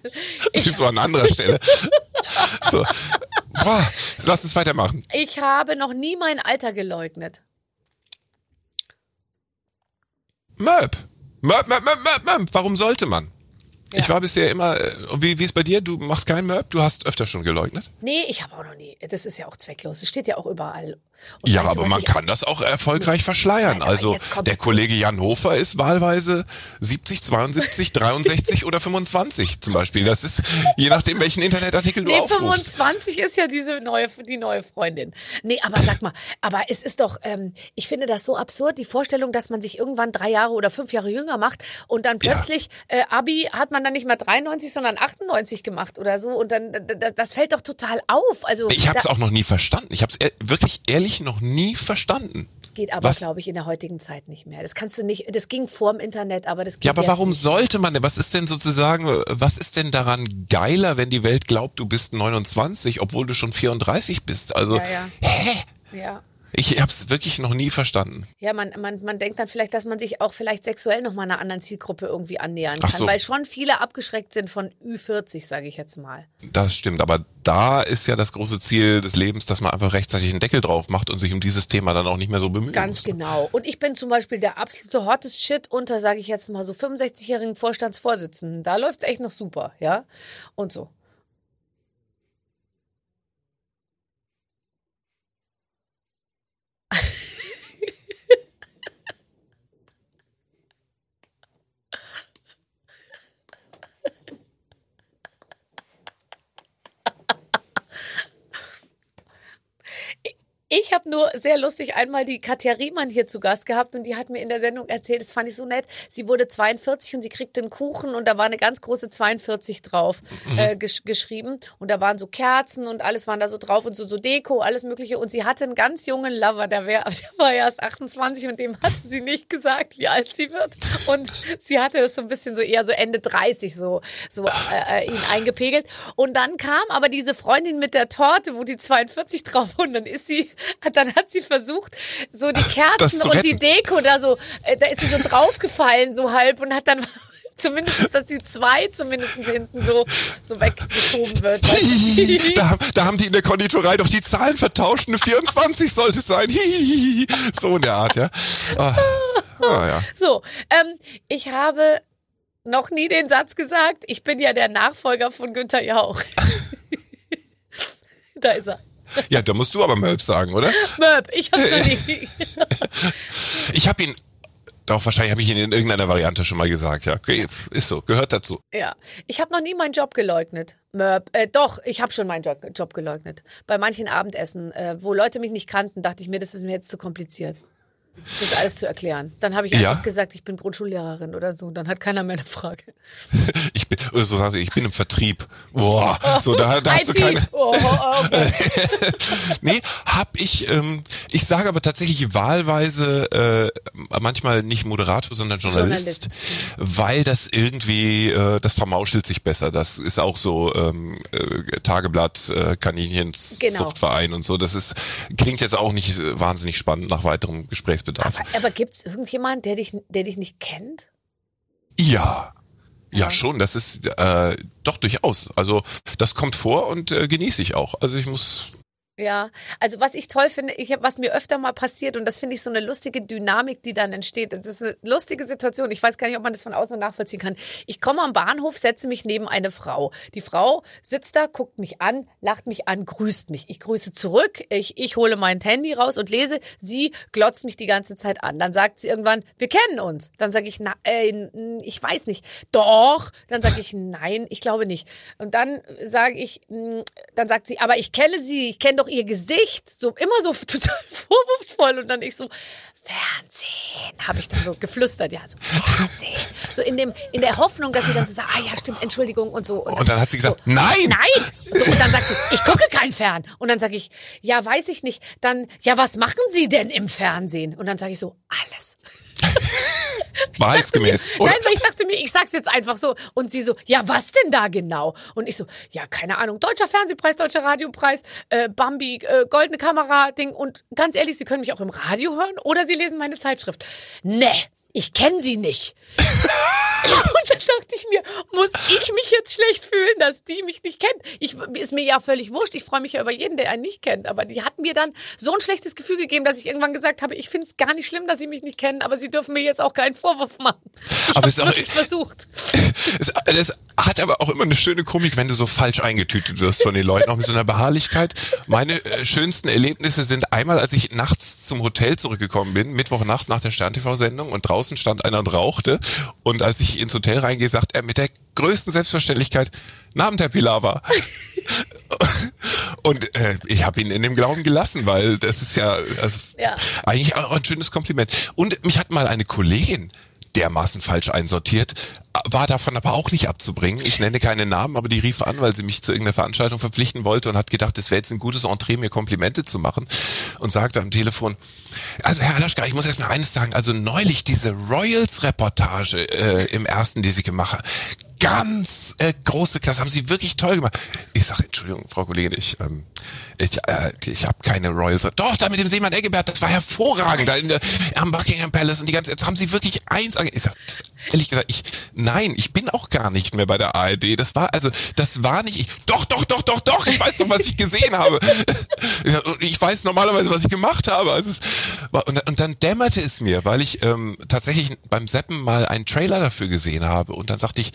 Ich, so an anderer Stelle. So. Boah, lass uns weitermachen. ich habe noch nie mein Alter geleugnet. Möb. Möb, Möb, Möb, Möb, Möb. Warum sollte man? Ich Ja. war bisher immer, äh, wie, wie ist bei dir? Du machst keinen Möb? Du hast öfter schon geleugnet? Nee, ich habe auch noch nie. Das ist ja auch zwecklos. Es steht ja auch überall. Und Ja, du, aber man kann das auch erfolgreich verschleiern. Nein, Also der Kollege Jan Hofer ist wahlweise 70, 72, 63 oder 25 zum Beispiel. Das ist je nachdem, welchen Internetartikel du Nee, aufrufst. 25 ist ja diese neue, die neue Freundin. Nee, aber sag mal, aber es ist doch, ähm, ich finde das so absurd, die Vorstellung, dass man sich irgendwann drei Jahre oder fünf Jahre jünger macht und dann Ja. plötzlich, äh, Abi hat man dann nicht mehr 93, sondern 98 gemacht oder so und dann, das fällt doch total auf. Also, Ich habe es auch noch nie verstanden. Ich habe es wirklich ehrlich noch nie verstanden. das geht aber, glaube ich, in der heutigen Zeit nicht mehr. Das kannst du nicht, das ging vor dem Internet, aber das geht Ja, aber warum nicht. sollte man denn? Was ist denn sozusagen, was ist denn daran geiler, wenn die Welt glaubt, du bist 29, obwohl du schon 34 bist? Also, Ja, ja. hä? Ja. Ich habe es wirklich noch nie verstanden. Ja, man, man, man denkt dann vielleicht, dass man sich auch vielleicht sexuell noch mal einer anderen Zielgruppe irgendwie annähern kann, so. weil schon viele abgeschreckt sind von Ü40, sage ich jetzt mal. Das stimmt, aber da ist ja das große Ziel des Lebens, dass man einfach rechtzeitig einen Deckel drauf macht und sich um dieses Thema dann auch nicht mehr so bemühen Ganz muss. genau. Und ich bin zum Beispiel der absolute hottest Shit unter, sage ich jetzt mal so 65-jährigen Vorstandsvorsitzenden. Da läuft's echt noch super, ja. Und so. Ich habe nur sehr lustig einmal die Katja Riemann hier zu Gast gehabt und die hat mir in der Sendung erzählt, das fand ich so nett. Sie wurde 42 und sie kriegte einen Kuchen und da war eine ganz große 42 drauf äh, gesch geschrieben. Und da waren so Kerzen und alles waren da so drauf und so, so Deko, alles mögliche. Und sie hatte einen ganz jungen Lover, der, wär, der war erst 28 und dem hatte sie nicht gesagt, wie alt sie wird. Und sie hatte das so ein bisschen so eher so Ende 30 so, so äh, äh, ihn eingepegelt. Und dann kam aber diese Freundin mit der Torte, wo die 42 drauf und dann ist sie, dann hat sie versucht, so die Kerzen und die. Deko da so, äh, da ist sie so draufgefallen, so halb und hat dann zumindest, dass die zwei zumindest hinten so, so weggeschoben wird. da, da haben die in der Konditorei doch die Zahlen vertauscht. Eine 24 sollte es sein. so in der Art, ja. Ah, ah, ja. So, ähm, ich habe noch nie den Satz gesagt, ich bin ja der Nachfolger von Günther Jauch. da ist er. Ja, da musst du aber Möb sagen, oder? Möb, ich hab's noch nie. ich habe ihn doch, wahrscheinlich habe ich ihn in irgendeiner Variante schon mal gesagt. Ja, okay, ist so, gehört dazu. Ja, ich habe noch nie meinen Job geleugnet. Möb, äh, doch, ich habe schon meinen Job, Job, geleugnet. Bei manchen Abendessen, äh, wo Leute mich nicht kannten, dachte ich mir, das ist mir jetzt zu kompliziert. Das alles zu erklären. Dann habe ich einfach ja? gesagt, ich bin Grundschullehrerin oder so. Dann hat keiner mehr eine Frage. ich bin, oder so sagst du, ich bin im Vertrieb. Boah, so da, da hast du keine. Oh, okay. nee, hab ich. Ähm, ich sage aber tatsächlich wahlweise äh, manchmal nicht Moderator, sondern Journalist, Journalist. weil das irgendwie äh, das vermauschelt sich besser. Das ist auch so ähm, äh, Tageblatt, äh, Kaninchens genau. Zuchtverein und so. Das ist klingt jetzt auch nicht wahnsinnig spannend nach weiterem Gespräch. Gesprächsbedarf. Aber, aber gibt es irgendjemanden, der dich, der dich nicht kennt? Ja. Ja, schon, das ist äh, doch durchaus. Also das kommt vor und äh, genieße ich auch. Also ich muss ja, also was ich toll finde, ich hab, was mir öfter mal passiert und das finde ich so eine lustige Dynamik, die dann entsteht. Das ist eine lustige Situation. Ich weiß gar nicht, ob man das von außen nachvollziehen kann. Ich komme am Bahnhof, setze mich neben eine Frau. Die Frau sitzt da, guckt mich an, lacht mich an, grüßt mich. Ich grüße zurück. Ich, ich hole mein Handy raus und lese. Sie glotzt mich die ganze Zeit an. Dann sagt sie irgendwann, wir kennen uns. Dann sage ich, na, äh, ich weiß nicht. Doch. Dann sage ich, nein, ich glaube nicht. Und dann sage ich, dann sagt sie, aber ich kenne sie, ich kenne doch ihr Gesicht, so immer so total vorwurfsvoll und dann ich so, Fernsehen, habe ich dann so geflüstert, ja, so Fernsehen. So in dem, in der Hoffnung, dass sie dann so sagt, ah ja, stimmt, Entschuldigung und so. Und dann, und dann hat sie gesagt, so, nein! Nein! So, und dann sagt sie, ich gucke kein Fern. Und dann sage ich, ja, weiß ich nicht. Dann, ja, was machen Sie denn im Fernsehen? Und dann sage ich so, alles. Wahrheitsgemäß. Nein, weil ich dachte mir, ich sag's jetzt einfach so. Und sie so, ja, was denn da genau? Und ich so, ja, keine Ahnung, deutscher Fernsehpreis, deutscher Radiopreis, äh, Bambi, äh, goldene Kamera-Ding. Und ganz ehrlich, Sie können mich auch im Radio hören oder Sie lesen meine Zeitschrift. Nee, ich kenne Sie nicht. Und dann dachte ich mir, muss ich mich jetzt schlecht fühlen, dass die mich nicht kennt? Ich, ist mir ja völlig wurscht. Ich freue mich ja über jeden, der einen nicht kennt. Aber die hat mir dann so ein schlechtes Gefühl gegeben, dass ich irgendwann gesagt habe, ich finde es gar nicht schlimm, dass sie mich nicht kennen, aber sie dürfen mir jetzt auch keinen Vorwurf machen. Ich habe es wirklich versucht. Es, es, hat aber auch immer eine schöne Komik, wenn du so falsch eingetütet wirst von den Leuten, auch mit so einer Beharrlichkeit. Meine äh, schönsten Erlebnisse sind einmal, als ich nachts zum Hotel zurückgekommen bin, Mittwochnacht nach der Stern-TV-Sendung und draußen stand einer und rauchte und als ich ins Hotel reingehe, sagt er mit der größten Selbstverständlichkeit, Namen der Pilawa. Und äh, ich habe ihn in dem Glauben gelassen, weil das ist ja, also ja. eigentlich auch ein schönes Kompliment. Und mich hat mal eine Kollegin dermaßen falsch einsortiert, war davon aber auch nicht abzubringen. Ich nenne keine Namen, aber die rief an, weil sie mich zu irgendeiner Veranstaltung verpflichten wollte und hat gedacht, es wäre jetzt ein gutes Entree, mir Komplimente zu machen und sagte am Telefon, also Herr Alaschka, ich muss erst mal eines sagen, also neulich diese Royals-Reportage äh, im ersten, die Sie gemacht haben, ganz äh, große Klasse, haben Sie wirklich toll gemacht. Ich sage, Entschuldigung, Frau Kollegin, ich, ähm, ich, äh, ich habe keine Royals. Doch, da mit dem Seemann Eggebert, das war hervorragend, da in der, am Buckingham Palace und die ganze, jetzt haben Sie wirklich eins, ich sag, das, ehrlich gesagt, ich, nein, ich bin auch gar nicht mehr bei der ARD. Das war, also, das war nicht, ich, doch, doch, doch, doch, doch, ich weiß doch, was ich gesehen habe. ich weiß normalerweise, was ich gemacht habe. Also, es, und, und dann dämmerte es mir, weil ich ähm, tatsächlich beim Seppen mal einen Trailer dafür gesehen habe und dann sagte ich,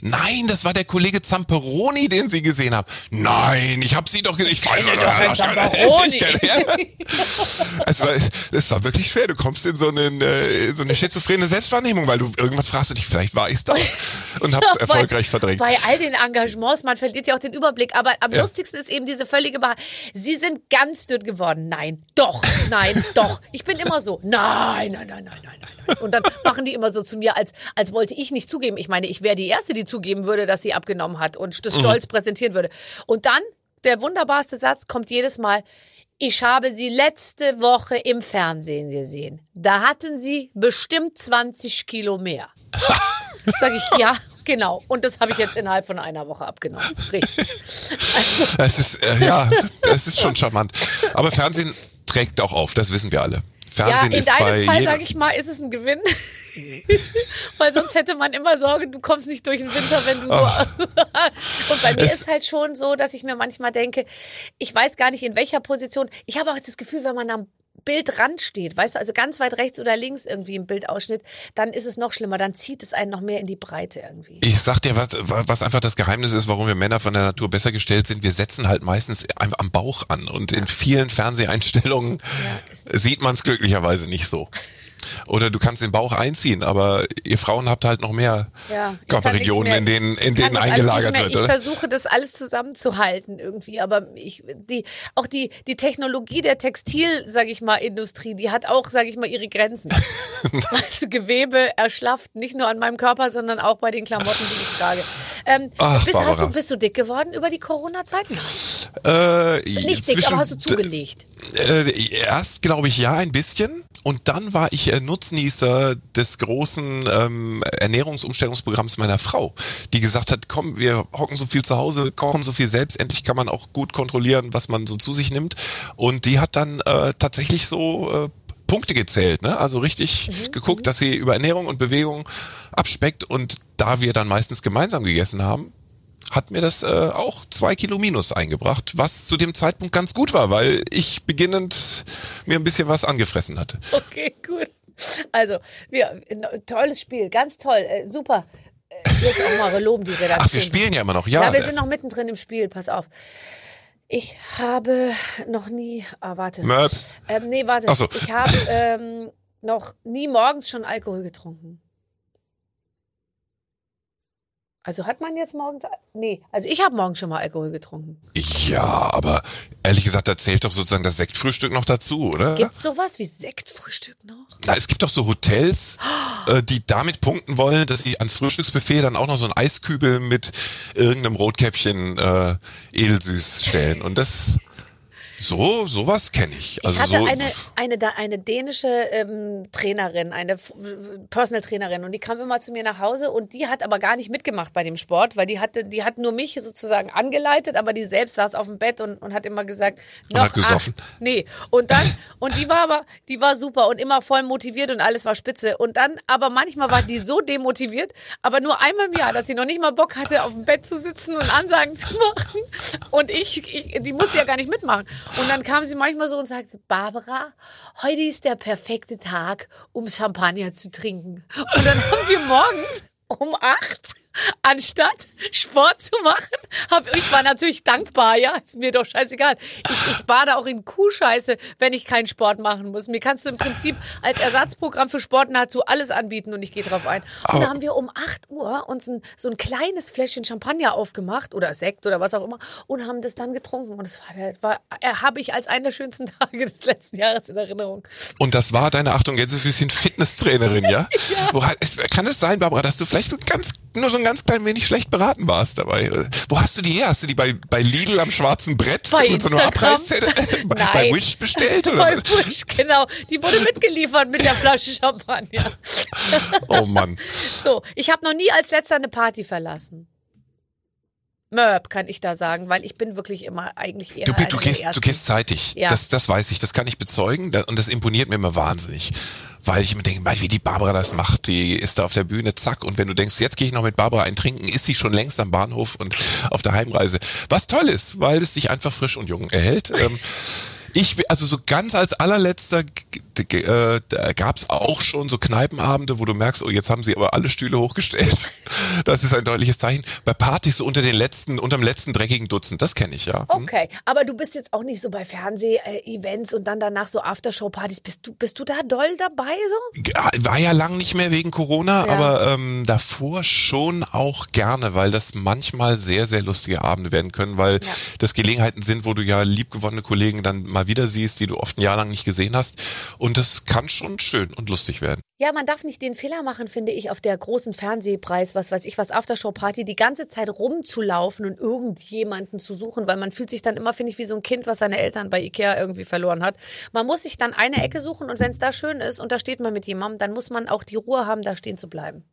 Nein, das war der Kollege Zamperoni, den Sie gesehen haben. Nein, ich habe Sie doch gesehen. Ich weiß doch, Zamperoni. es, war, es war wirklich schwer. Du kommst in so, einen, äh, so eine schizophrene Selbstwahrnehmung, weil du irgendwas fragst du dich, vielleicht war ich doch und hab's erfolgreich verdrängt. Bei all den Engagements, man verliert ja auch den Überblick. Aber am ja. lustigsten ist eben diese völlige Wahrheit. Sie sind ganz dünn geworden. Nein, doch, nein, doch. Ich bin immer so. Nein, nein, nein, nein, nein, nein. Und dann machen die immer so zu mir, als, als wollte ich nicht zugeben. Ich meine, ich wäre die Erste, die zugeben würde, dass sie abgenommen hat und das mhm. stolz mhm. präsentieren würde. Und dann, der wunderbarste Satz kommt jedes Mal, ich habe sie letzte Woche im Fernsehen gesehen. Da hatten sie bestimmt 20 Kilo mehr. Sag ich, ja, genau. Und das habe ich jetzt innerhalb von einer Woche abgenommen. Richtig. Also. Es ist, äh, ja, es ist schon charmant. Aber Fernsehen trägt auch auf, das wissen wir alle. Fernsehen ja, in deinem Fall, sage ich mal, ist es ein Gewinn. Weil sonst hätte man immer Sorge, du kommst nicht durch den Winter, wenn du so. Und bei mir Es- ist halt schon so, dass ich mir manchmal denke, ich weiß gar nicht in welcher Position. Ich habe auch das Gefühl, wenn man am Bildrand steht, weißt du, also ganz weit rechts oder links irgendwie im Bildausschnitt, dann ist es noch schlimmer, dann zieht es einen noch mehr in die Breite irgendwie. Ich sag dir, was, was einfach das Geheimnis ist, warum wir Männer von der Natur besser gestellt sind. Wir setzen halt meistens am Bauch an. Und in vielen Fernseheinstellungen Ja, sieht man es glücklicherweise nicht so. Oder du kannst den Bauch einziehen, aber ihr Frauen habt halt noch mehr Ja, Körperregionen, kann in denen, mehr- in denen eingelagert mehr- wird, Ich oder? versuche das alles zusammenzuhalten irgendwie, aber ich, die, auch die, die Technologie der Textil, sage ich mal, Industrie, die hat auch, sage ich mal, ihre Grenzen. weißt du, Gewebe erschlafft, nicht nur an meinem Körper, sondern auch bei den Klamotten, die ich trage. Ähm, Ach, bist, du, bist du dick geworden über die Corona-Zeiten? Äh, Nicht dick, aber hast du zugelegt. Äh, erst glaube ich ja ein bisschen und dann war ich äh, Nutznießer des großen ähm, Ernährungsumstellungsprogramms meiner Frau, die gesagt hat, komm, wir hocken so viel zu Hause, kochen so viel selbst, endlich kann man auch gut kontrollieren, was man so zu sich nimmt. Und die hat dann äh, tatsächlich so äh, Punkte gezählt, ne? Also richtig geguckt, dass sie über Ernährung und Bewegung abspeckt. Und da wir dann meistens gemeinsam gegessen haben, hat mir das äh, auch zwei Kilo Minus eingebracht, was zu dem Zeitpunkt ganz gut war, weil ich beginnend mir ein bisschen was angefressen hatte. Okay, gut. Also, wir, tolles Spiel, ganz toll, äh, super. Äh, Jetzt auch mal loben die Redaktion. Ach, wir spielen ja immer noch, ja. Ja, wir sind noch mittendrin im Spiel, pass auf. Ich habe noch nie, ah, warte. Möp. Ähm, nee, warte. Ach so. Ich habe ähm, noch nie morgens schon Alkohol getrunken. Also hat man jetzt morgens, nee, also ich habe morgens schon mal Alkohol getrunken. Ja, aber ehrlich gesagt, da zählt doch sozusagen das Sektfrühstück noch dazu, oder? Gibt's sowas wie Sektfrühstück noch? Na, es gibt doch so Hotels, äh, die damit punkten wollen, dass sie ans Frühstücksbuffet dann auch noch so ein Eiskübel mit irgendeinem Rotkäppchen äh, edelsüß stellen. Und das so sowas kenne ich. Also ich hatte so, eine, eine, eine dänische ähm, Trainerin, eine Personal Trainerin und die kam immer zu mir nach Hause und die hat aber gar nicht mitgemacht bei dem Sport, weil die hatte, die hat nur mich sozusagen angeleitet, aber die selbst saß auf dem Bett und, und hat immer gesagt, Und noch hat gesoffen. acht. Nee. Und dann, und die war aber, die war super und immer voll motiviert und alles war spitze. Und dann, aber manchmal war die so demotiviert, aber nur einmal im Jahr, dass sie noch nicht mal Bock hatte, auf dem Bett zu sitzen und Ansagen zu machen. Und ich, ich die musste ja gar nicht mitmachen. Und dann kam sie manchmal so und sagte, Barbara, heute ist der perfekte Tag, um Champagner zu trinken. Und dann haben wir morgens um acht, anstatt Sport zu machen, hab, ich war natürlich dankbar, ja, ist mir doch scheißegal. Ich, ich bade auch in Kuhscheiße, wenn ich keinen Sport machen muss. Mir kannst du im Prinzip als Ersatzprogramm für Sport nahezu alles anbieten und ich gehe drauf ein. Und da haben wir um 8 Uhr uns ein, so ein kleines Fläschchen Champagner aufgemacht oder Sekt oder was auch immer und haben das dann getrunken. Und das war, war äh, habe ich als einen der schönsten Tage des letzten Jahres in Erinnerung. Und das war deine Achtung Gänsefüßchen Fitnesstrainerin, ja? Wo, hat- es, kann es sein, Barbara, dass du vielleicht so ganz, nur so ein ganz klein wenig schlecht beraten warst dabei? Wo hast du die her? Hast du die bei, bei Lidl am schwarzen Brett Bei mit so einer Instagram? Abreißzettel? bei, bei Wish bestellt? Oder? Voll Busch, genau. Die wurde mitgeliefert mit der Flasche Champagner. Oh Mann. So, ich habe noch nie als letzter eine Party verlassen. Mörb kann ich da sagen, weil ich bin wirklich immer eigentlich eher Du, du, gehst, du gehst zeitig. Ja. Das, das weiß ich, das kann ich bezeugen. Und das imponiert mir immer wahnsinnig. Weil ich immer denke, wie die Barbara das macht, die ist da auf der Bühne, zack. Und wenn du denkst, jetzt gehe ich noch mit Barbara ein Trinken, ist sie schon längst am Bahnhof und auf der Heimreise. Was toll ist, weil es dich einfach frisch und jung erhält. Ähm, ich, also so ganz als allerletzter äh, da gab's auch schon so Kneipenabende, wo du merkst, oh, jetzt haben sie aber alle Stühle hochgestellt. Das ist ein deutliches Zeichen. Bei Partys so unter den letzten, unterm letzten dreckigen Dutzend, das kenne ich ja. Hm? Okay, aber du bist jetzt auch nicht so bei Fernseh-Events und dann danach so Aftershow-Partys. Bist du, bist du da doll dabei so? Ja, War ja lang nicht mehr wegen Corona, Ja. aber ähm, davor schon auch gerne, weil das manchmal sehr, sehr lustige Abende werden können, weil Ja. das Gelegenheiten sind, wo du ja liebgewonnene Kollegen dann mal wieder siehst, die du oft ein Jahr lang nicht gesehen hast. Und das kann schon schön und lustig werden. Ja, man darf nicht den Fehler machen, finde ich, auf der großen Fernsehpreis, was weiß ich, was Aftershow-Party, die ganze Zeit rumzulaufen und irgendjemanden zu suchen, weil man fühlt sich dann immer, finde ich, wie so ein Kind, was seine Eltern bei Ikea irgendwie verloren hat. Man muss sich dann eine Ecke suchen und wenn es da schön ist und da steht man mit jemandem, dann muss man auch die Ruhe haben, da stehen zu bleiben.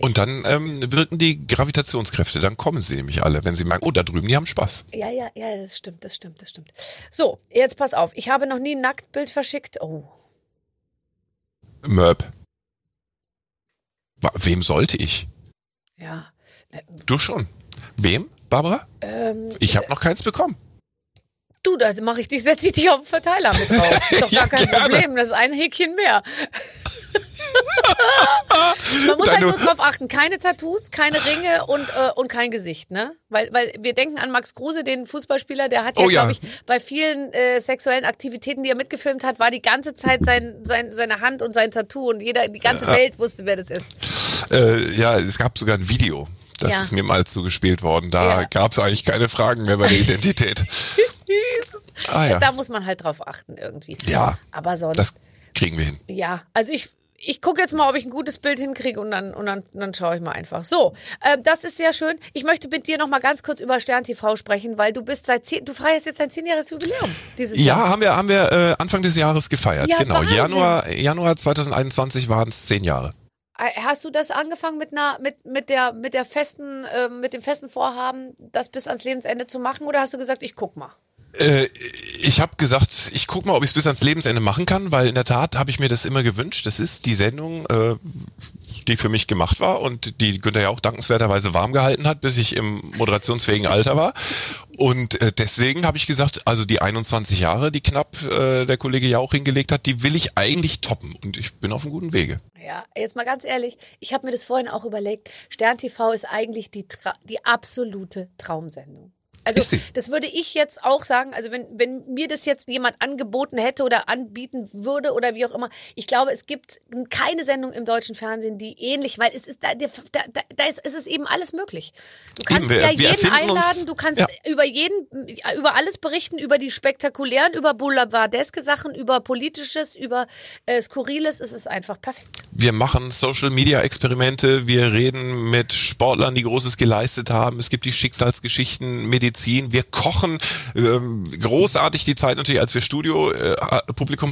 Und dann ähm, wirken die Gravitationskräfte, dann kommen sie nämlich alle, wenn sie merken, oh, da drüben, die haben Spaß. Ja, ja, ja, das stimmt, das stimmt, das stimmt. So, jetzt pass auf. Ich habe noch nie ein Nacktbild verschickt. Oh. Möb. Wem sollte ich? Ja. Du schon. Wem, Barbara? Ähm, Ich habe noch keins bekommen. Du, da mache ich dich, setze ich dich auf den Verteiler mit drauf. Ist doch Ja, gar kein gerne. Problem. Das ist ein Häkchen mehr. Man muss halt nur drauf achten, keine Tattoos, keine Ringe und, äh, und kein Gesicht, ne? Weil, weil wir denken an Max Kruse, den Fußballspieler, der hat ja, Oh ja. glaube ich, bei vielen äh, sexuellen Aktivitäten, die er mitgefilmt hat, war die ganze Zeit sein, sein, seine Hand und sein Tattoo und jeder, die ganze Welt wusste, wer das ist. Äh, ja, es gab sogar ein Video. Das Ja. ist mir mal zugespielt worden. Da Ja. gab es eigentlich keine Fragen mehr bei der Identität. ah ja. Da muss man halt drauf achten irgendwie. Ja, Aber sonst. das kriegen wir hin. Ja, also ich, ich gucke jetzt mal, ob ich ein gutes Bild hinkriege und dann, und dann, dann schaue ich mal einfach. So, äh, das ist sehr schön. Ich möchte mit dir noch mal ganz kurz über Stern TV sprechen, weil du bist seit zehn, du feierst jetzt dein zehnjähriges Jubiläum dieses Ja, Jahr. haben wir, haben wir äh, Anfang des Jahres gefeiert. Ja, genau. Wahnsinn. Januar, Januar 2021 waren es zehn Jahre. Äh, Hast du das angefangen mit einer, mit, mit der, mit der festen, äh, mit dem festen Vorhaben, das bis ans Lebensende zu machen, oder hast du gesagt, ich guck mal? Äh, ich habe gesagt, ich guck mal, ob ich es bis ans Lebensende machen kann, weil in der Tat habe ich mir das immer gewünscht. Das ist die Sendung, äh, die für mich gemacht war und die Günther ja auch dankenswerterweise warm gehalten hat, bis ich im moderationsfähigen Alter war. Und äh, deswegen habe ich gesagt, also die 21 Jahre, die knapp äh, der Kollege ja auch hingelegt hat, die will ich eigentlich toppen. Und ich bin auf einem guten Wege. Ja, jetzt mal ganz ehrlich, ich habe mir das vorhin auch überlegt. Stern TV ist eigentlich die, Tra die absolute Traumsendung. Also das würde ich jetzt auch sagen, also wenn, wenn mir das jetzt jemand angeboten hätte oder anbieten würde oder wie auch immer, ich glaube, es gibt keine Sendung im deutschen Fernsehen, die ähnlich, weil es ist da, da, da, ist, es ist eben alles möglich. Du kannst wir- ja jeden erfinden uns- einladen, du kannst Ja. über jeden, über alles berichten, über die spektakulären, über boulevardeske Sachen, über politisches, über äh, skurriles, es ist einfach perfekt. Wir machen Social Media Experimente, wir reden mit Sportlern, die Großes geleistet haben. Es gibt die Schicksalsgeschichten, Medizin, wir kochen. Ähm, großartig die Zeit natürlich, als wir Studio äh,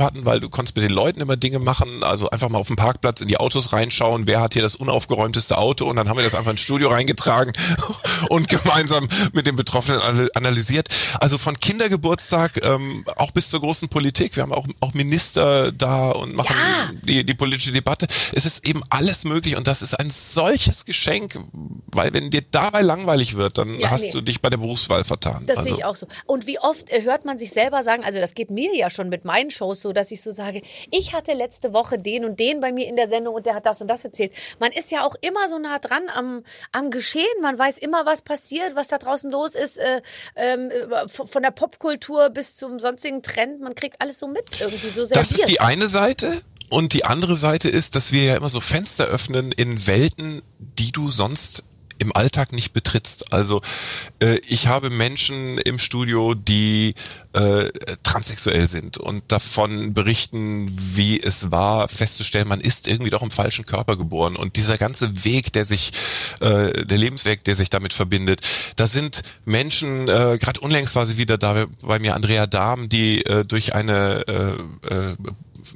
hatten, weil du konntest mit den Leuten immer Dinge machen, also einfach mal auf dem Parkplatz in die Autos reinschauen, wer hat hier das unaufgeräumteste Auto und dann haben wir das einfach ins Studio reingetragen und gemeinsam mit den Betroffenen anal- analysiert. Also von Kindergeburtstag ähm, auch bis zur großen Politik. Wir haben auch, auch Minister da und machen Ja. die, die politische Debatte. Es ist eben alles möglich und das ist ein solches Geschenk, weil wenn dir dabei langweilig wird, dann Ja, hast nee. du dich bei der Berufswahl vertan. Das also, sehe ich auch so. Und wie oft äh, hört man sich selber sagen, also das geht mir ja schon mit meinen Shows so, dass ich so sage, ich hatte letzte Woche den und den bei mir in der Sendung und der hat das und das erzählt. Man ist ja auch immer so nah dran am, am Geschehen. Man weiß immer, was passiert, was da draußen los ist, äh, ähm, äh, von von der Popkultur bis zum sonstigen Trend. Man kriegt alles so mit irgendwie so serviert. Das ist die eine Seite. Und die andere Seite ist, dass wir ja immer so Fenster öffnen in Welten, die du sonst im Alltag nicht betrittst. Also äh, ich habe Menschen im Studio, die äh, transsexuell sind und davon berichten, wie es war, festzustellen, man ist irgendwie doch im falschen Körper geboren. Und dieser ganze Weg, der sich, äh, der Lebensweg, der sich damit verbindet, da sind Menschen, äh, gerade unlängst war sie wieder da bei mir, Andrea Dahm, die äh, durch eine äh, äh,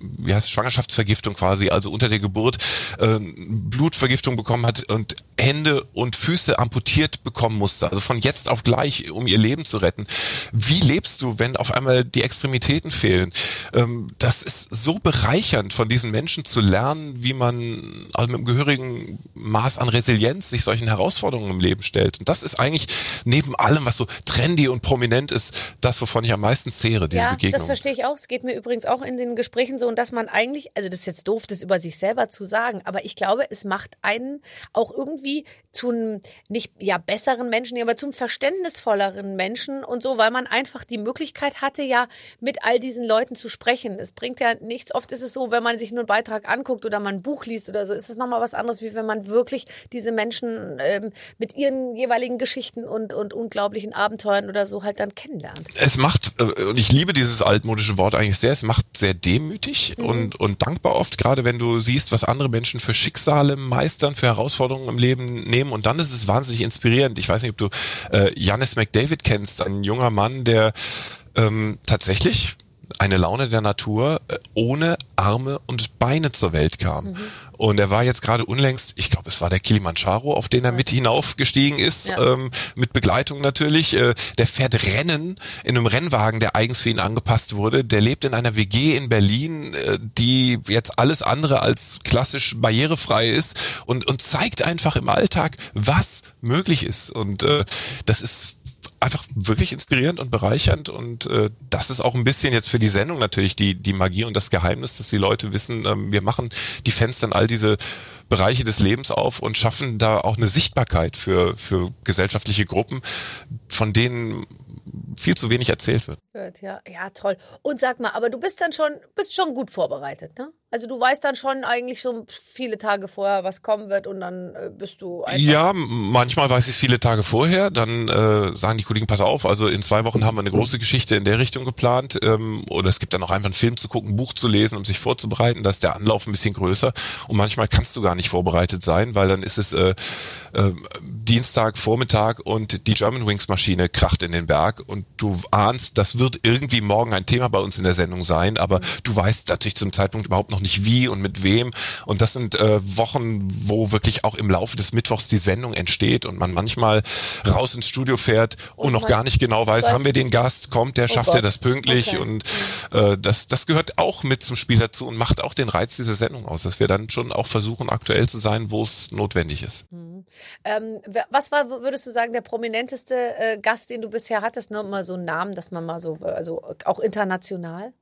wie heißt Schwangerschaftsvergiftung quasi, also unter der Geburt äh, Blutvergiftung bekommen hat und Hände und Füße amputiert bekommen musste, also von jetzt auf gleich, um ihr Leben zu retten. Wie lebst du, wenn auf einmal die Extremitäten fehlen? Ähm, das ist so bereichernd, von diesen Menschen zu lernen, wie man also mit einem gehörigen Maß an Resilienz sich solchen Herausforderungen im Leben stellt. Und das ist eigentlich neben allem, was so trendy und prominent ist, das, wovon ich am meisten zehre, diese ja, Begegnung. das verstehe ich auch. Es geht mir übrigens auch in den Gesprächen so, und dass man eigentlich, also das ist jetzt doof, das über sich selber zu sagen, aber ich glaube, es macht einen auch irgendwie zu einem nicht ja besseren Menschen, aber zum verständnisvolleren Menschen und so, weil man einfach die Möglichkeit hatte, ja mit all diesen Leuten zu sprechen. Es bringt ja nichts. Oft ist es so, wenn man sich nur einen Beitrag anguckt oder man ein Buch liest oder so, ist es nochmal was anderes, wie wenn man wirklich diese Menschen ähm, mit ihren jeweiligen Geschichten und, und unglaublichen Abenteuern oder so halt dann kennenlernt. es macht, äh, und ich liebe dieses altmodische Wort eigentlich sehr, es macht sehr demütig und, und dankbar oft, gerade wenn du siehst, was andere Menschen für Schicksale meistern, für Herausforderungen im Leben nehmen und dann ist es wahnsinnig inspirierend. Ich weiß nicht, ob du äh, Janis McDavid kennst, ein junger Mann, der ähm, tatsächlich eine Laune der Natur äh, ohne Arme und Beine zur Welt kam. Und er war jetzt gerade unlängst, ich glaube, es war der Kilimanjaro, auf den er mit hinaufgestiegen ist, Ja. ähm, mit Begleitung natürlich. Äh, der fährt Rennen in einem Rennwagen, der eigens für ihn angepasst wurde. Der lebt in einer WG in Berlin, äh, die jetzt alles andere als klassisch barrierefrei ist und, und zeigt einfach im Alltag, was möglich ist. Und äh, das ist einfach wirklich inspirierend und bereichernd und äh, das ist auch ein bisschen jetzt für die Sendung natürlich die die Magie und das Geheimnis, dass die Leute wissen, ähm, wir machen die Fans dann all diese Bereiche des Lebens auf und schaffen da auch eine Sichtbarkeit für für gesellschaftliche Gruppen, von denen viel zu wenig erzählt wird. Ja, ja, toll. Und sag mal, aber du bist dann schon, bist schon gut vorbereitet, ne? Also du weißt dann schon eigentlich so viele Tage vorher, was kommen wird und dann äh, bist du einfach. Ja, manchmal weiß ich es viele Tage vorher. Dann äh, sagen die Kollegen, pass auf, also in zwei Wochen haben wir eine große Geschichte in der Richtung geplant. Ähm, oder es gibt dann auch einfach einen Film zu gucken, ein Buch zu lesen, um sich vorzubereiten. Da ist der Anlauf ein bisschen größer. Und manchmal kannst du gar nicht vorbereitet sein, weil dann ist es äh, äh, Dienstag, Vormittag und die German Wings Maschine kracht in den Berg und du ahnst, das wird irgendwie morgen ein Thema bei uns in der Sendung sein, aber du weißt natürlich zum Zeitpunkt überhaupt noch nicht wie und mit wem. Und das sind äh, Wochen, wo wirklich auch im Laufe des Mittwochs die Sendung entsteht und man manchmal raus ins Studio fährt und, Und noch gar nicht genau weiß, haben wir den Gast, kommt der, schafft Gott. er das pünktlich Okay. und äh, das, das gehört auch mit zum Spiel dazu und macht auch den Reiz dieser Sendung aus, dass wir dann schon auch versuchen, aktuell zu sein, wo es notwendig ist. Ähm, wer- was war, würdest du sagen, der prominenteste äh, Gast, den du bisher hattest? Nur mal so einen Namen, dass man mal so, also auch international?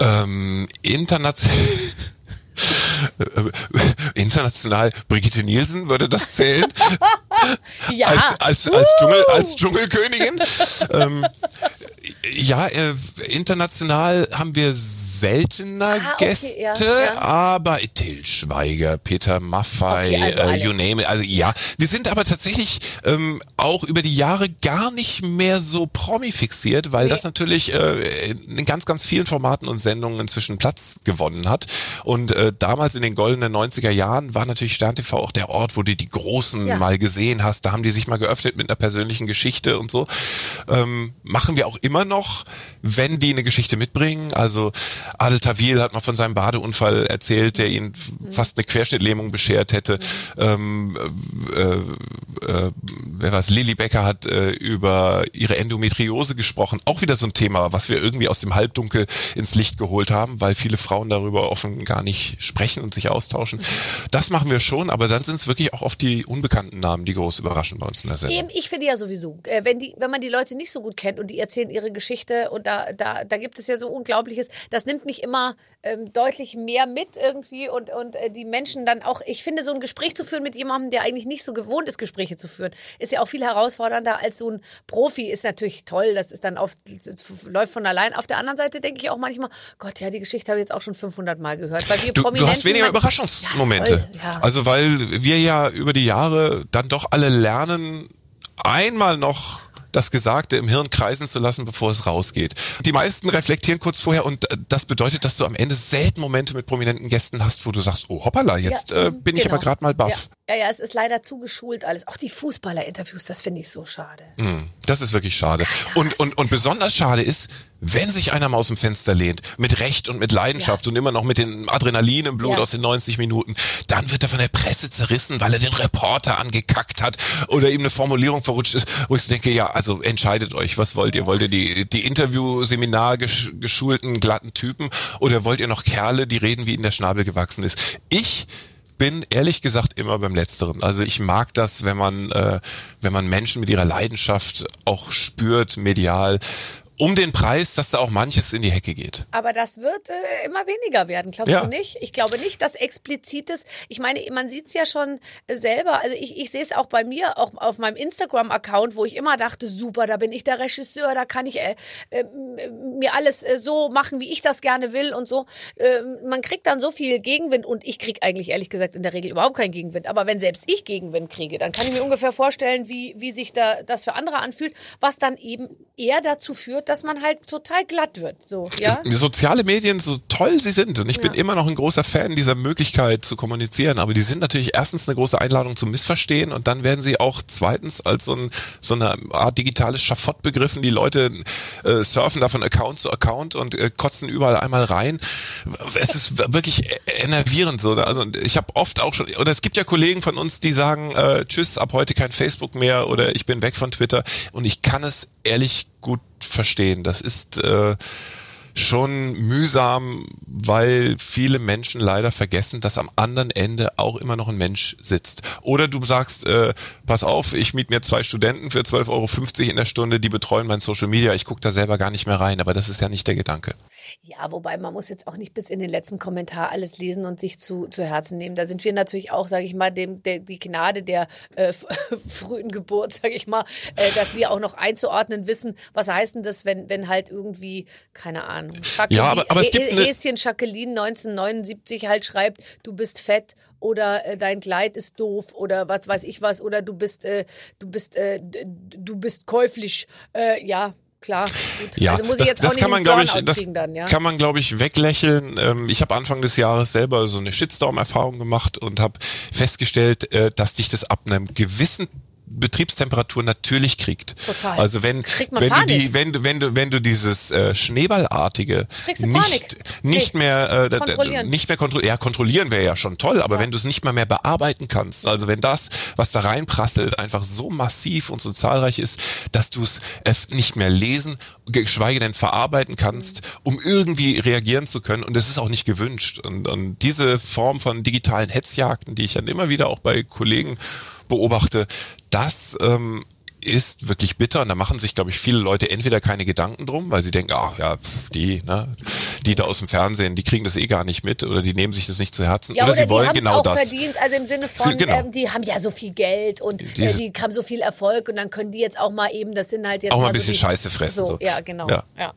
Ähm, international. International Brigitte Nielsen würde das zählen Ja. als als als, Dschungel, als Dschungelkönigin. ähm, ja, äh, international haben wir seltener Ah, okay, Gäste, ja, ja. aber Till Schweiger, Peter Maffay, Okay, also äh, you name it. Also ja, wir sind aber tatsächlich ähm, auch über die Jahre gar nicht mehr so Promi fixiert, weil das natürlich äh, in ganz, ganz vielen Formaten und Sendungen inzwischen Platz gewonnen hat. Und äh, damals in den goldenen 90er Jahren war natürlich Stern TV auch der Ort, wo du die Großen Ja. mal gesehen hast. Da haben die sich mal geöffnet mit einer persönlichen Geschichte und so. Ähm, machen wir auch immer noch, wenn die eine Geschichte mitbringen. Also Adel Tawil hat mal von seinem Badeunfall erzählt, der ihn f- fast eine Querschnittlähmung beschert hätte. Ähm, äh, äh, wer war's? Lilly Becker hat äh, über ihre Endometriose gesprochen. Auch wieder so ein Thema, was wir irgendwie aus dem Halbdunkel ins Licht geholt haben, weil viele Frauen darüber offen gar nicht sprechen und sich austauschen. Das machen wir schon, aber dann sind es wirklich auch oft die unbekannten Namen, die groß überraschen bei uns in der Sendung. Eben, ich finde ja sowieso, äh, wenn, die, wenn man die Leute nicht so gut kennt und die erzählen ihre Geschichte und da, da, da gibt es ja so Unglaubliches, das nimmt mich immer ähm, deutlich mehr mit irgendwie und, und äh, die Menschen dann auch, ich finde, so ein Gespräch zu führen mit jemandem, der eigentlich nicht so gewohnt ist, Gespräche zu führen, ist ja auch viel herausfordernder als so ein Profi, ist natürlich toll, das ist dann oft, läuft von allein. Auf der anderen Seite denke ich auch manchmal, Gott, ja, die Geschichte habe ich jetzt auch schon 500 Mal gehört, weil wir Du, du hast weniger Überraschungsmomente. Ja, ja. Also weil wir ja über die Jahre dann doch alle lernen, einmal noch das Gesagte im Hirn kreisen zu lassen, bevor es rausgeht. Die meisten reflektieren kurz vorher und äh, das bedeutet, dass du am Ende selten Momente mit prominenten Gästen hast, wo du sagst, oh hoppala, jetzt Ja, äh, bin ich genau. aber gerade mal baff. Ja, ja, es ist leider zu geschult alles. Auch die Fußballer-Interviews, das finde ich so schade. Hm, Das ist wirklich schade. Und, und, und besonders schade ist, wenn sich einer mal aus dem Fenster lehnt, mit Recht und mit Leidenschaft und immer noch mit dem Adrenalin im Blut Ja. aus den 90 Minuten, dann wird er von der Presse zerrissen, weil er den Reporter angekackt hat oder ihm eine Formulierung verrutscht ist, wo ich so denke, ja, also entscheidet euch, was wollt ihr? Wollt ihr die, die Interview-Seminar gesch geschulten, glatten Typen oder wollt ihr noch Kerle, die reden, wie ihnen der Schnabel gewachsen ist? Ich bin ehrlich gesagt immer beim Letzteren. Also ich mag das, wenn man, äh, wenn man Menschen mit ihrer Leidenschaft auch spürt, medial, um den Preis, dass da auch manches in die Hecke geht. Aber das wird äh, immer weniger werden, glaubst Ja. du nicht? Ich glaube nicht, dass explizites, ich meine, man sieht es ja schon äh, selber, also ich, ich sehe es auch bei mir, auch auf meinem Instagram-Account, wo ich immer dachte, super, da bin ich der Regisseur, da kann ich äh, äh, mir alles äh, so machen, wie ich das gerne will und so. Äh, man kriegt dann so viel Gegenwind und ich kriege eigentlich ehrlich gesagt in der Regel überhaupt keinen Gegenwind. Aber wenn selbst ich Gegenwind kriege, dann kann ich mir ungefähr vorstellen, wie, wie sich da das für andere anfühlt, was dann eben eher dazu führt, dass man halt total glatt wird. So, ja? Soziale Medien, so toll sie sind, und ich bin immer noch ein großer Fan dieser Möglichkeit zu kommunizieren, aber die sind natürlich erstens eine große Einladung zum Missverstehen und dann werden sie auch zweitens als so, ein, so eine Art digitales Schafott begriffen. Die Leute äh, surfen da von Account zu Account und äh, kotzen überall einmal rein. Es ist wirklich enervierend so. Also ich habe oft auch schon, oder es gibt ja Kollegen von uns, die sagen, äh, tschüss, ab heute kein Facebook mehr oder ich bin weg von Twitter und ich kann es ehrlich gut verstehen. Das ist äh, schon mühsam, weil viele Menschen leider vergessen, dass am anderen Ende auch immer noch ein Mensch sitzt. Oder du sagst, äh, pass auf, ich miete mir zwei Studenten für 12,50 Euro in der Stunde, die betreuen mein Social Media, ich gucke da selber gar nicht mehr rein, aber das ist ja nicht der Gedanke. Ja, wobei man muss jetzt auch nicht bis in den letzten Kommentar alles lesen und sich zu, zu Herzen nehmen. Da sind wir natürlich auch, sage ich mal, dem, der, die Gnade der äh, frühen Geburt, sage ich mal, äh, dass wir auch noch einzuordnen wissen, was heißt denn das, wenn, wenn halt irgendwie, keine Ahnung, Jacqueline, ja, aber, aber es gibt Häschen Jacqueline 1979 halt schreibt, du bist fett oder äh, dein Kleid ist doof oder was weiß ich was oder du bist äh, du bist äh, du bist käuflich äh, ja klar. Gut. Ja, also muss das, ich jetzt das auch kann man glaube ich, das dann, ja? kann man glaube ich weglächeln. Ähm, ich habe Anfang des Jahres selber so eine Shitstorm-Erfahrung gemacht und habe festgestellt, äh, dass dich das ab einem gewissen Betriebstemperatur natürlich kriegt. Total. Also wenn wenn du die wenn du wenn du wenn du dieses äh, Schneeballartige nicht nicht nee. mehr äh, kontrollieren. nicht mehr kontrollieren ja kontrollieren wäre ja schon toll, aber ja. wenn du es nicht mal mehr bearbeiten kannst, also wenn das was da reinprasselt einfach so massiv und so zahlreich ist, dass du es äh, nicht mehr lesen, geschweige denn verarbeiten kannst, mhm. um irgendwie reagieren zu können und das ist auch nicht gewünscht und, und diese Form von digitalen Hetzjagden, die ich dann immer wieder auch bei Kollegen beobachte, das ähm, ist wirklich bitter und da machen sich, glaube ich, viele Leute entweder keine Gedanken drum, weil sie denken, ach ja, die, ne, die da aus dem Fernsehen, die kriegen das eh gar nicht mit oder die nehmen sich das nicht zu Herzen ja, oder, oder sie wollen genau auch das. verdient, also im Sinne von, genau. ähm, die haben ja so viel Geld und äh, die haben so viel Erfolg und dann können die jetzt auch mal eben, das sind halt jetzt auch mal ein bisschen so Scheiße fressen. So, so. Ja, genau. Ja. ja.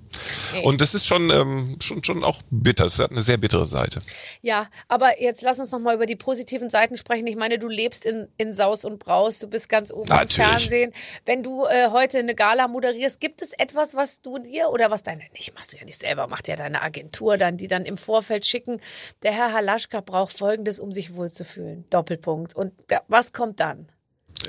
Nee. Und das ist schon, ähm, schon, schon auch bitter. Es hat eine sehr bittere Seite. Ja, aber jetzt lass uns noch mal über die positiven Seiten sprechen. Ich meine, du lebst in, in Saus und Braus, du bist ganz oben Natürlich. im Fernsehen. Wenn du äh, heute eine Gala moderierst, gibt es etwas, was du dir oder was deine, nicht, machst du ja nicht selber, macht ja deine Agentur dann, die dann im Vorfeld schicken, der Herr Halaschka braucht Folgendes, um sich wohlzufühlen. Doppelpunkt. Und der, was kommt dann?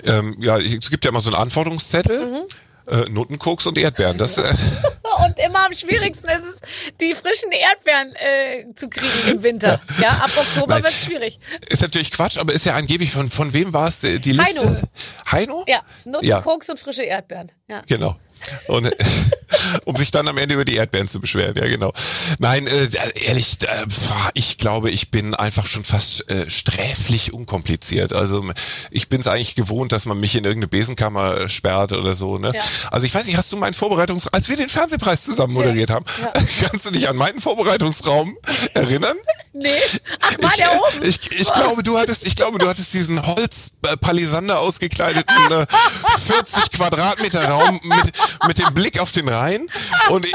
Ähm, ja, es gibt ja immer so einen Anforderungszettel. Mhm. Äh, Notenkoks und Erdbeeren. Das, äh und immer am schwierigsten ist es, die frischen Erdbeeren äh, zu kriegen im Winter. Ja, ab Oktober wird es schwierig. Ist natürlich Quatsch, aber ist ja angeblich von, von wem war es äh, die Liste? Heino. Heino? Ja, Notenkoks ja. und frische Erdbeeren. Ja. Genau. Und, um sich dann am Ende über die Erdbeeren zu beschweren, ja genau. Nein, äh, ehrlich, äh, ich glaube, ich bin einfach schon fast äh, sträflich unkompliziert. Also ich bin es eigentlich gewohnt, dass man mich in irgendeine Besenkammer sperrt oder so. Ne? Ja. Also ich weiß nicht, hast du meinen Vorbereitungs... Als wir den Fernsehpreis zusammen moderiert haben, ja. kannst du dich an meinen Vorbereitungsraum erinnern? Nee. Ach, war der oben? Ich, ich glaube, du hattest, ich glaube, du hattest diesen Holz-Palisander ausgekleideten äh, 40 Quadratmeter Raum mit, mit dem Blick auf den Rhein. Und,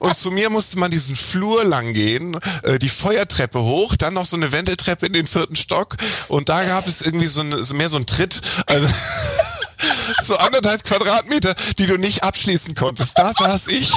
und zu mir musste man diesen Flur lang gehen, äh, die Feuertreppe hoch, dann noch so eine Wendeltreppe in den vierten Stock. Und da gab es irgendwie so, eine, so mehr so ein Tritt. Also so anderthalb Quadratmeter, die du nicht abschließen konntest. Da saß ich.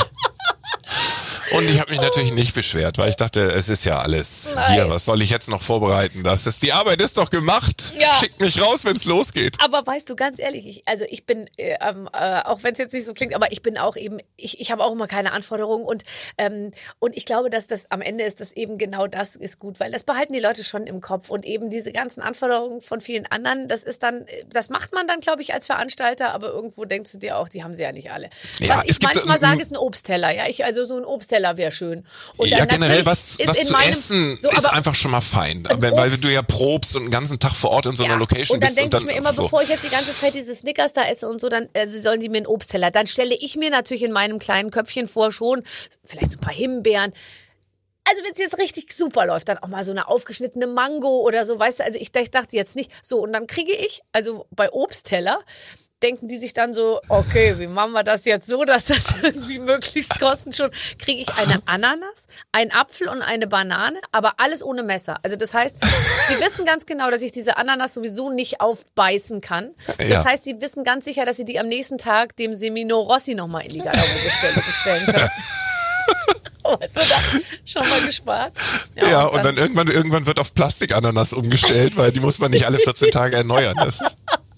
Und ich habe mich natürlich nicht beschwert, weil ich dachte, es ist ja alles Nein. hier. Was soll ich jetzt noch vorbereiten? Das ist die Arbeit ist doch gemacht. Ja. Schickt mich raus, wenn es losgeht. Aber weißt du, ganz ehrlich, ich, also ich bin, äh, äh, auch wenn es jetzt nicht so klingt, aber ich bin auch eben, ich, ich habe auch immer keine Anforderungen und ähm, und ich glaube, dass das am Ende ist, dass eben genau das ist gut, weil das behalten die Leute schon im Kopf und eben diese ganzen Anforderungen von vielen anderen, das ist dann, das macht man dann, glaube ich, als Veranstalter, aber irgendwo denkst du dir auch, die haben sie ja nicht alle. Ja, was ich manchmal sage, ist ein Obstteller, ja, ich also so ein Obstteller Teller wäre schön. Und ja, generell was, was zu meinem, essen so, ist einfach schon mal fein. Weil, weil du ja probst und den ganzen Tag vor Ort in so einer ja, Location und dann bist. Denke und dann denke ich mir immer, so. bevor ich jetzt die ganze Zeit diese Snickers da esse und so, dann also sollen die mir einen Obstteller. Dann stelle ich mir natürlich in meinem kleinen Köpfchen vor schon, vielleicht so ein paar Himbeeren, also wenn es jetzt richtig super läuft, dann auch mal so eine aufgeschnittene Mango oder so, weißt du, also ich, ich dachte jetzt nicht, so und dann kriege ich, also bei Obstteller, denken die sich dann so, okay, wie machen wir das jetzt so, dass das irgendwie möglichst kosten schon, kriege ich eine Ananas, einen Apfel und eine Banane, aber alles ohne Messer. Also das heißt, sie wissen ganz genau, dass ich diese Ananas sowieso nicht aufbeißen kann. Das Ja. heißt, sie wissen ganz sicher, dass sie die am nächsten Tag dem Semino Rossi nochmal in die Garderobe stellen, können. Oh, hast du da schon mal gespart? Ja, und dann irgendwann, irgendwann wird auf Plastikananas umgestellt, weil die muss man nicht alle 14 Tage erneuern. Das,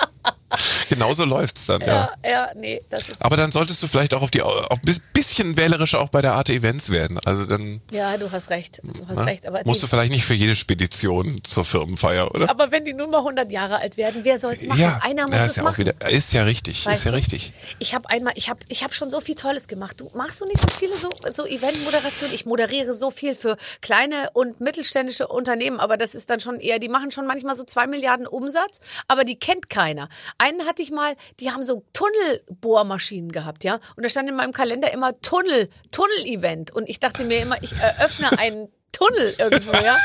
genauso läuft's dann, ja. Ja, ja, nee, das ist. Aber dann solltest du vielleicht auch auf die, auch ein bisschen wählerischer auch bei der Art Events werden. Also dann Ja, du hast recht. Du hast ne, recht. Aber, musst du vielleicht nicht für jede Spedition zur Firmenfeier, oder? aber wenn die nun mal 100 Jahre alt werden, wer soll es machen? ja, Einer muss ja, es ist ja machen. auch wieder, ist ja richtig, Weißt ist ja du? richtig. Ich habe einmal, ich habe, ich habe schon so viel Tolles gemacht. Du machst du nicht so viele so, so Eventmoderationen? Ich moderiere so viel für kleine und mittelständische Unternehmen, aber das ist dann schon eher, die machen schon manchmal so zwei Milliarden Umsatz, aber die kennt keiner. Einen hatte ich mal, die haben so Tunnelbohrmaschinen gehabt, ja, und da stand in meinem Kalender immer Tunnel, Tunnel-Event und ich dachte mir immer, ich eröffne einen Tunnel irgendwo, ja,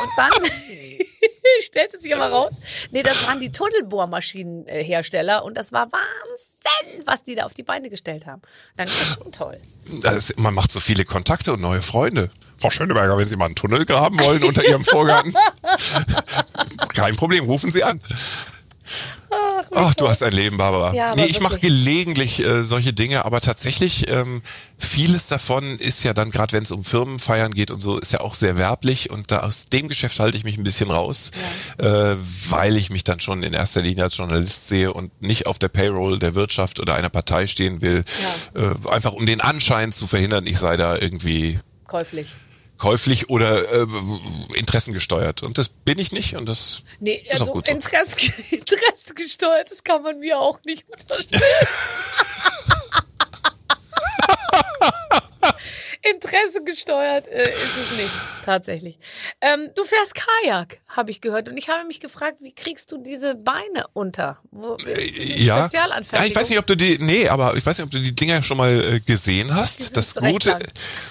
und dann stellte sich aber raus, nee, das waren die Tunnelbohrmaschinenhersteller und das war Wahnsinn, was die da auf die Beine gestellt haben. Dann ist das schon toll. Das ist, man macht so viele Kontakte und neue Freunde. Frau Schöneberger, wenn Sie mal einen Tunnel graben wollen unter Ihrem Vorgarten, kein Problem, rufen Sie an. Ach, du hast ein Leben, Barbara. Ja, nee, ich mache gelegentlich äh, solche Dinge, aber tatsächlich ähm, vieles davon ist ja dann, gerade wenn es um Firmenfeiern geht und so, ist ja auch sehr werblich und da aus dem Geschäft halte ich mich ein bisschen raus, äh, weil ich mich dann schon in erster Linie als Journalist sehe und nicht auf der Payroll der Wirtschaft oder einer Partei stehen will, äh, einfach um den Anschein zu verhindern, ich sei da irgendwie Käuflich. Käuflich oder äh, interessengesteuert. Und das bin ich nicht und das Nee, ist auch also gut so. Interesse, Interesse gesteuert, das kann man mir auch nicht unterstellen. Interesse gesteuert äh, ist es nicht, tatsächlich. Ähm, du fährst Kajak, habe ich gehört. Und ich habe mich gefragt, wie kriegst du diese Beine unter? Wo, eine ja. ja, ich weiß nicht, ob du die, nee, aber ich weiß nicht, ob du die Dinger schon mal äh, gesehen Die hast. sind Das recht Gute, lang.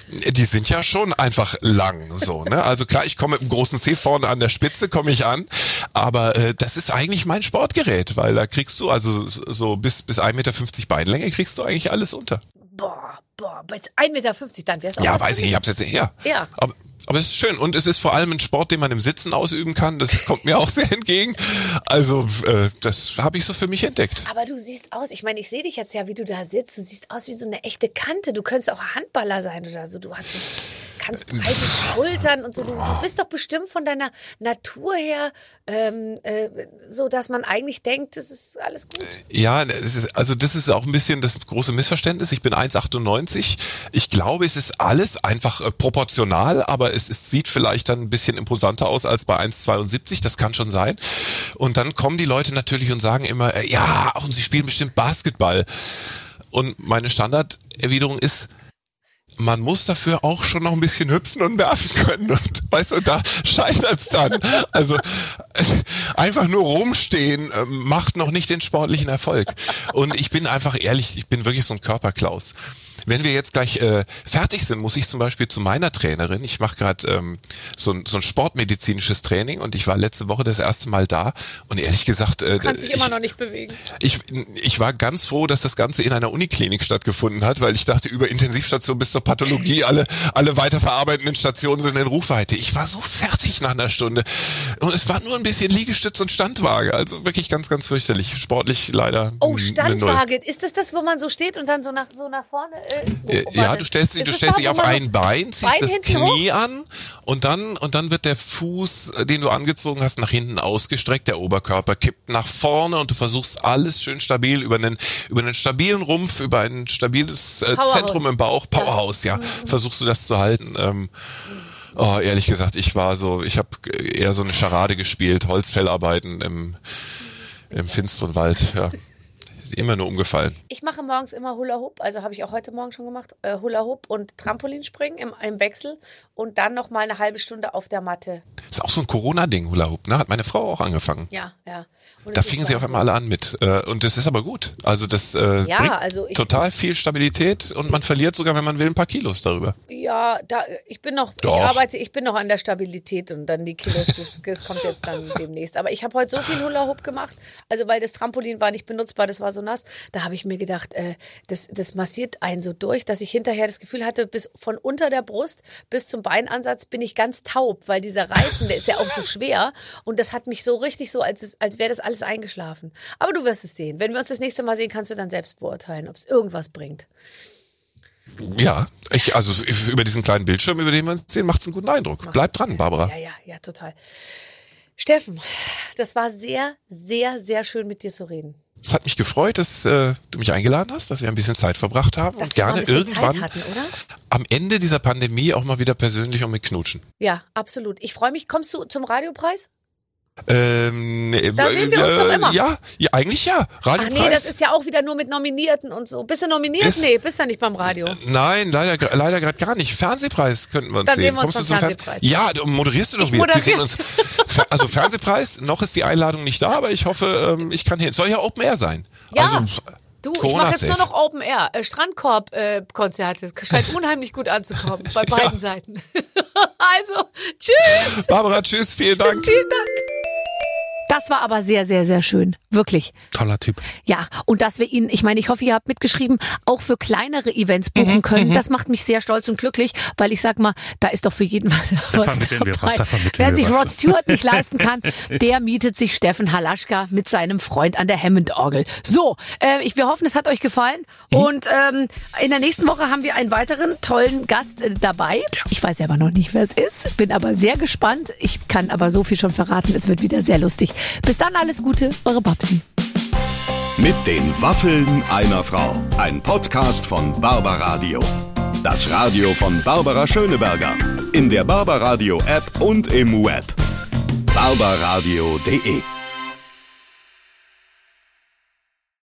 die sind ja schon einfach lang, so, ne? Also klar, ich komme mit einem großen C vorne an der Spitze, komme ich an, aber äh, das ist eigentlich mein Sportgerät, weil da kriegst du, also so bis, bis 1,50 Meter Beinlänge kriegst du eigentlich alles unter. Boah, boah, bei 1,50 Meter, dann wär's auch Ja, weiß ich ich hab's jetzt nicht her. Ja. Aber, aber es ist schön und es ist vor allem ein Sport, den man im Sitzen ausüben kann. Das kommt mir auch sehr entgegen. Also äh, das habe ich so für mich entdeckt. Aber du siehst aus, ich meine, ich sehe dich jetzt ja, wie du da sitzt. Du siehst aus wie so eine echte Kante. Du könntest auch Handballer sein oder so. Du hast so ganz breite Schultern und so. Du, du bist doch bestimmt von deiner Natur her ähm, äh, so, dass man eigentlich denkt, das ist alles gut. Ja, es ist, also das ist auch ein bisschen das große Missverständnis. Ich bin 1,98. Ich glaube, es ist alles einfach äh, proportional, aber es, es sieht vielleicht dann ein bisschen imposanter aus als bei 1,72. Das kann schon sein. Und dann kommen die Leute natürlich und sagen immer, äh, ja, und sie spielen bestimmt Basketball. Und meine Standarderwiderung ist, man muss dafür auch schon noch ein bisschen hüpfen und werfen können. Und weißt du, da scheitert's dann. Also äh, einfach nur rumstehen macht noch nicht den sportlichen Erfolg. Und ich bin einfach ehrlich, ich bin wirklich so ein Körperklaus. Wenn wir jetzt gleich äh, fertig sind, muss ich zum Beispiel zu meiner Trainerin. Ich mache gerade ähm, so, ein, so ein sportmedizinisches Training und ich war letzte Woche das erste Mal da. Und ehrlich gesagt, äh, Du kannst dich ich, immer noch nicht bewegen. ich, ich war ganz froh, dass das Ganze in einer Uniklinik stattgefunden hat, weil ich dachte, über Intensivstation bis zur Pathologie, alle, alle weiterverarbeitenden Stationen sind in Rufweite. Ich war so fertig nach einer Stunde. Und es war nur ein bisschen Liegestütz und Standwaage. Also wirklich ganz, ganz fürchterlich. Sportlich leider. Oh. Standwaage. Ist das das, wo man so steht und dann so nach, so nach vorne? Äh, oh, Ja, warte. du stellst dich, du stellst dich auf ein Bein, ziehst Bein das Knie an und dann, und dann wird der Fuß, den du angezogen hast, nach hinten ausgestreckt, der Oberkörper kippt nach vorne und du versuchst alles schön stabil über einen, über einen stabilen Rumpf, über ein stabiles äh. Zentrum im Bauch, Powerhouse, ja, versuchst du das zu halten. Ähm, Oh, ehrlich gesagt, ich war so, ich habe eher so eine Charade gespielt, Holzfellarbeiten im, im finsteren Wald, ja. Immer nur umgefallen. Ich mache morgens immer Hula Hoop, also habe ich auch heute Morgen schon gemacht, äh, Hula Hoop und Trampolinspringen im, im Wechsel und dann noch mal eine halbe Stunde auf der Matte. Ist auch so ein Corona-Ding, Hula Hoop, ne? Hat meine Frau auch angefangen. Ja, ja. Da fingen sie auf einmal alle an mit. Äh, Und das ist aber gut. Also das äh, Ja, bringt also ich- total viel Stabilität und man verliert sogar, wenn man will, ein paar Kilos darüber. Ja, da, ich bin noch, ich Doch. arbeite, ich bin noch an der Stabilität und dann die Kilos, das, das kommt jetzt dann demnächst. Aber ich habe heute so viel Hula Hoop gemacht, also weil das Trampolin war nicht benutzbar, das war so nass. Da habe ich mir gedacht, äh, das, das massiert einen so durch, dass ich hinterher das Gefühl hatte, bis von unter der Brust bis zum Beinansatz bin ich ganz taub, weil dieser Reifen, der ist ja auch so schwer und das hat mich so richtig so, als, es- als wäre das alles eingeschlafen. Aber du wirst es sehen. Wenn wir uns das nächste Mal sehen, kannst du dann selbst beurteilen, ob es irgendwas bringt. Ja, ich, also über diesen kleinen Bildschirm, über den wir uns sehen, macht's einen guten Eindruck. Bleib dran, Barbara. Ja, ja, ja, total. Steffen, das war sehr, sehr, sehr schön mit dir zu reden. Es hat mich gefreut, dass äh, du mich eingeladen hast, dass wir ein bisschen Zeit verbracht haben Dass und gerne irgendwann hatten, oder? am Ende dieser Pandemie auch mal wieder persönlich und mit knutschen. Ja, absolut. Ich freue mich. Kommst du zum Radiopreis? Ähm, Da sehen wir uns doch immer. Ja, ja, eigentlich ja. Ach Radiopreis. nee, das ist ja auch wieder nur mit Nominierten und so. Bist du nominiert? Ist- nee, bist ja nicht beim Radio. Nein, leider, leider gerade gar nicht. Fernsehpreis könnten wir uns Dann sehen. sehen wir uns Kommst beim du Fernsehpreis. Ja, du moderierst du doch Ich wieder. Wir sehen uns. Also Fernsehpreis, noch ist die Einladung nicht da, aber ich hoffe, ähm, ich kann hin. Soll ja Open Air sein. Ja. Also, Du, ich mache jetzt nur noch Open Air, äh, Strandkorb-Konzerte. Scheint unheimlich gut anzukommen bei beiden Seiten. also, tschüss. Barbara, tschüss, vielen Dank. Vielen Dank. Das war aber sehr, sehr, sehr schön. Wirklich. Toller Typ. Ja, und dass wir ihn, ich meine, ich hoffe, ihr habt mitgeschrieben, auch für kleinere Events Mhm, buchen können. Das macht mich sehr stolz und glücklich, weil ich sag mal, da ist doch für jeden was, was vermitteln wir was, da Wer sich was. Rod Stewart nicht leisten kann, der mietet sich Steffen Halaschka mit seinem Freund an der Hammond-Orgel. So, äh, ich, wir hoffen, es hat euch gefallen. Mhm. Und ähm, in der nächsten Woche haben wir einen weiteren tollen Gast äh, dabei. Ich weiß selber noch nicht, wer es ist, bin aber sehr gespannt. Ich kann aber so viel schon verraten, es wird wieder sehr lustig. Bis dann, alles Gute, eure Babsi. Mit den Waffeln einer Frau. Ein Podcast von Barbaradio. Das Radio von Barbara Schöneberger. In der Barbaradio App und im Web. barbaradio.de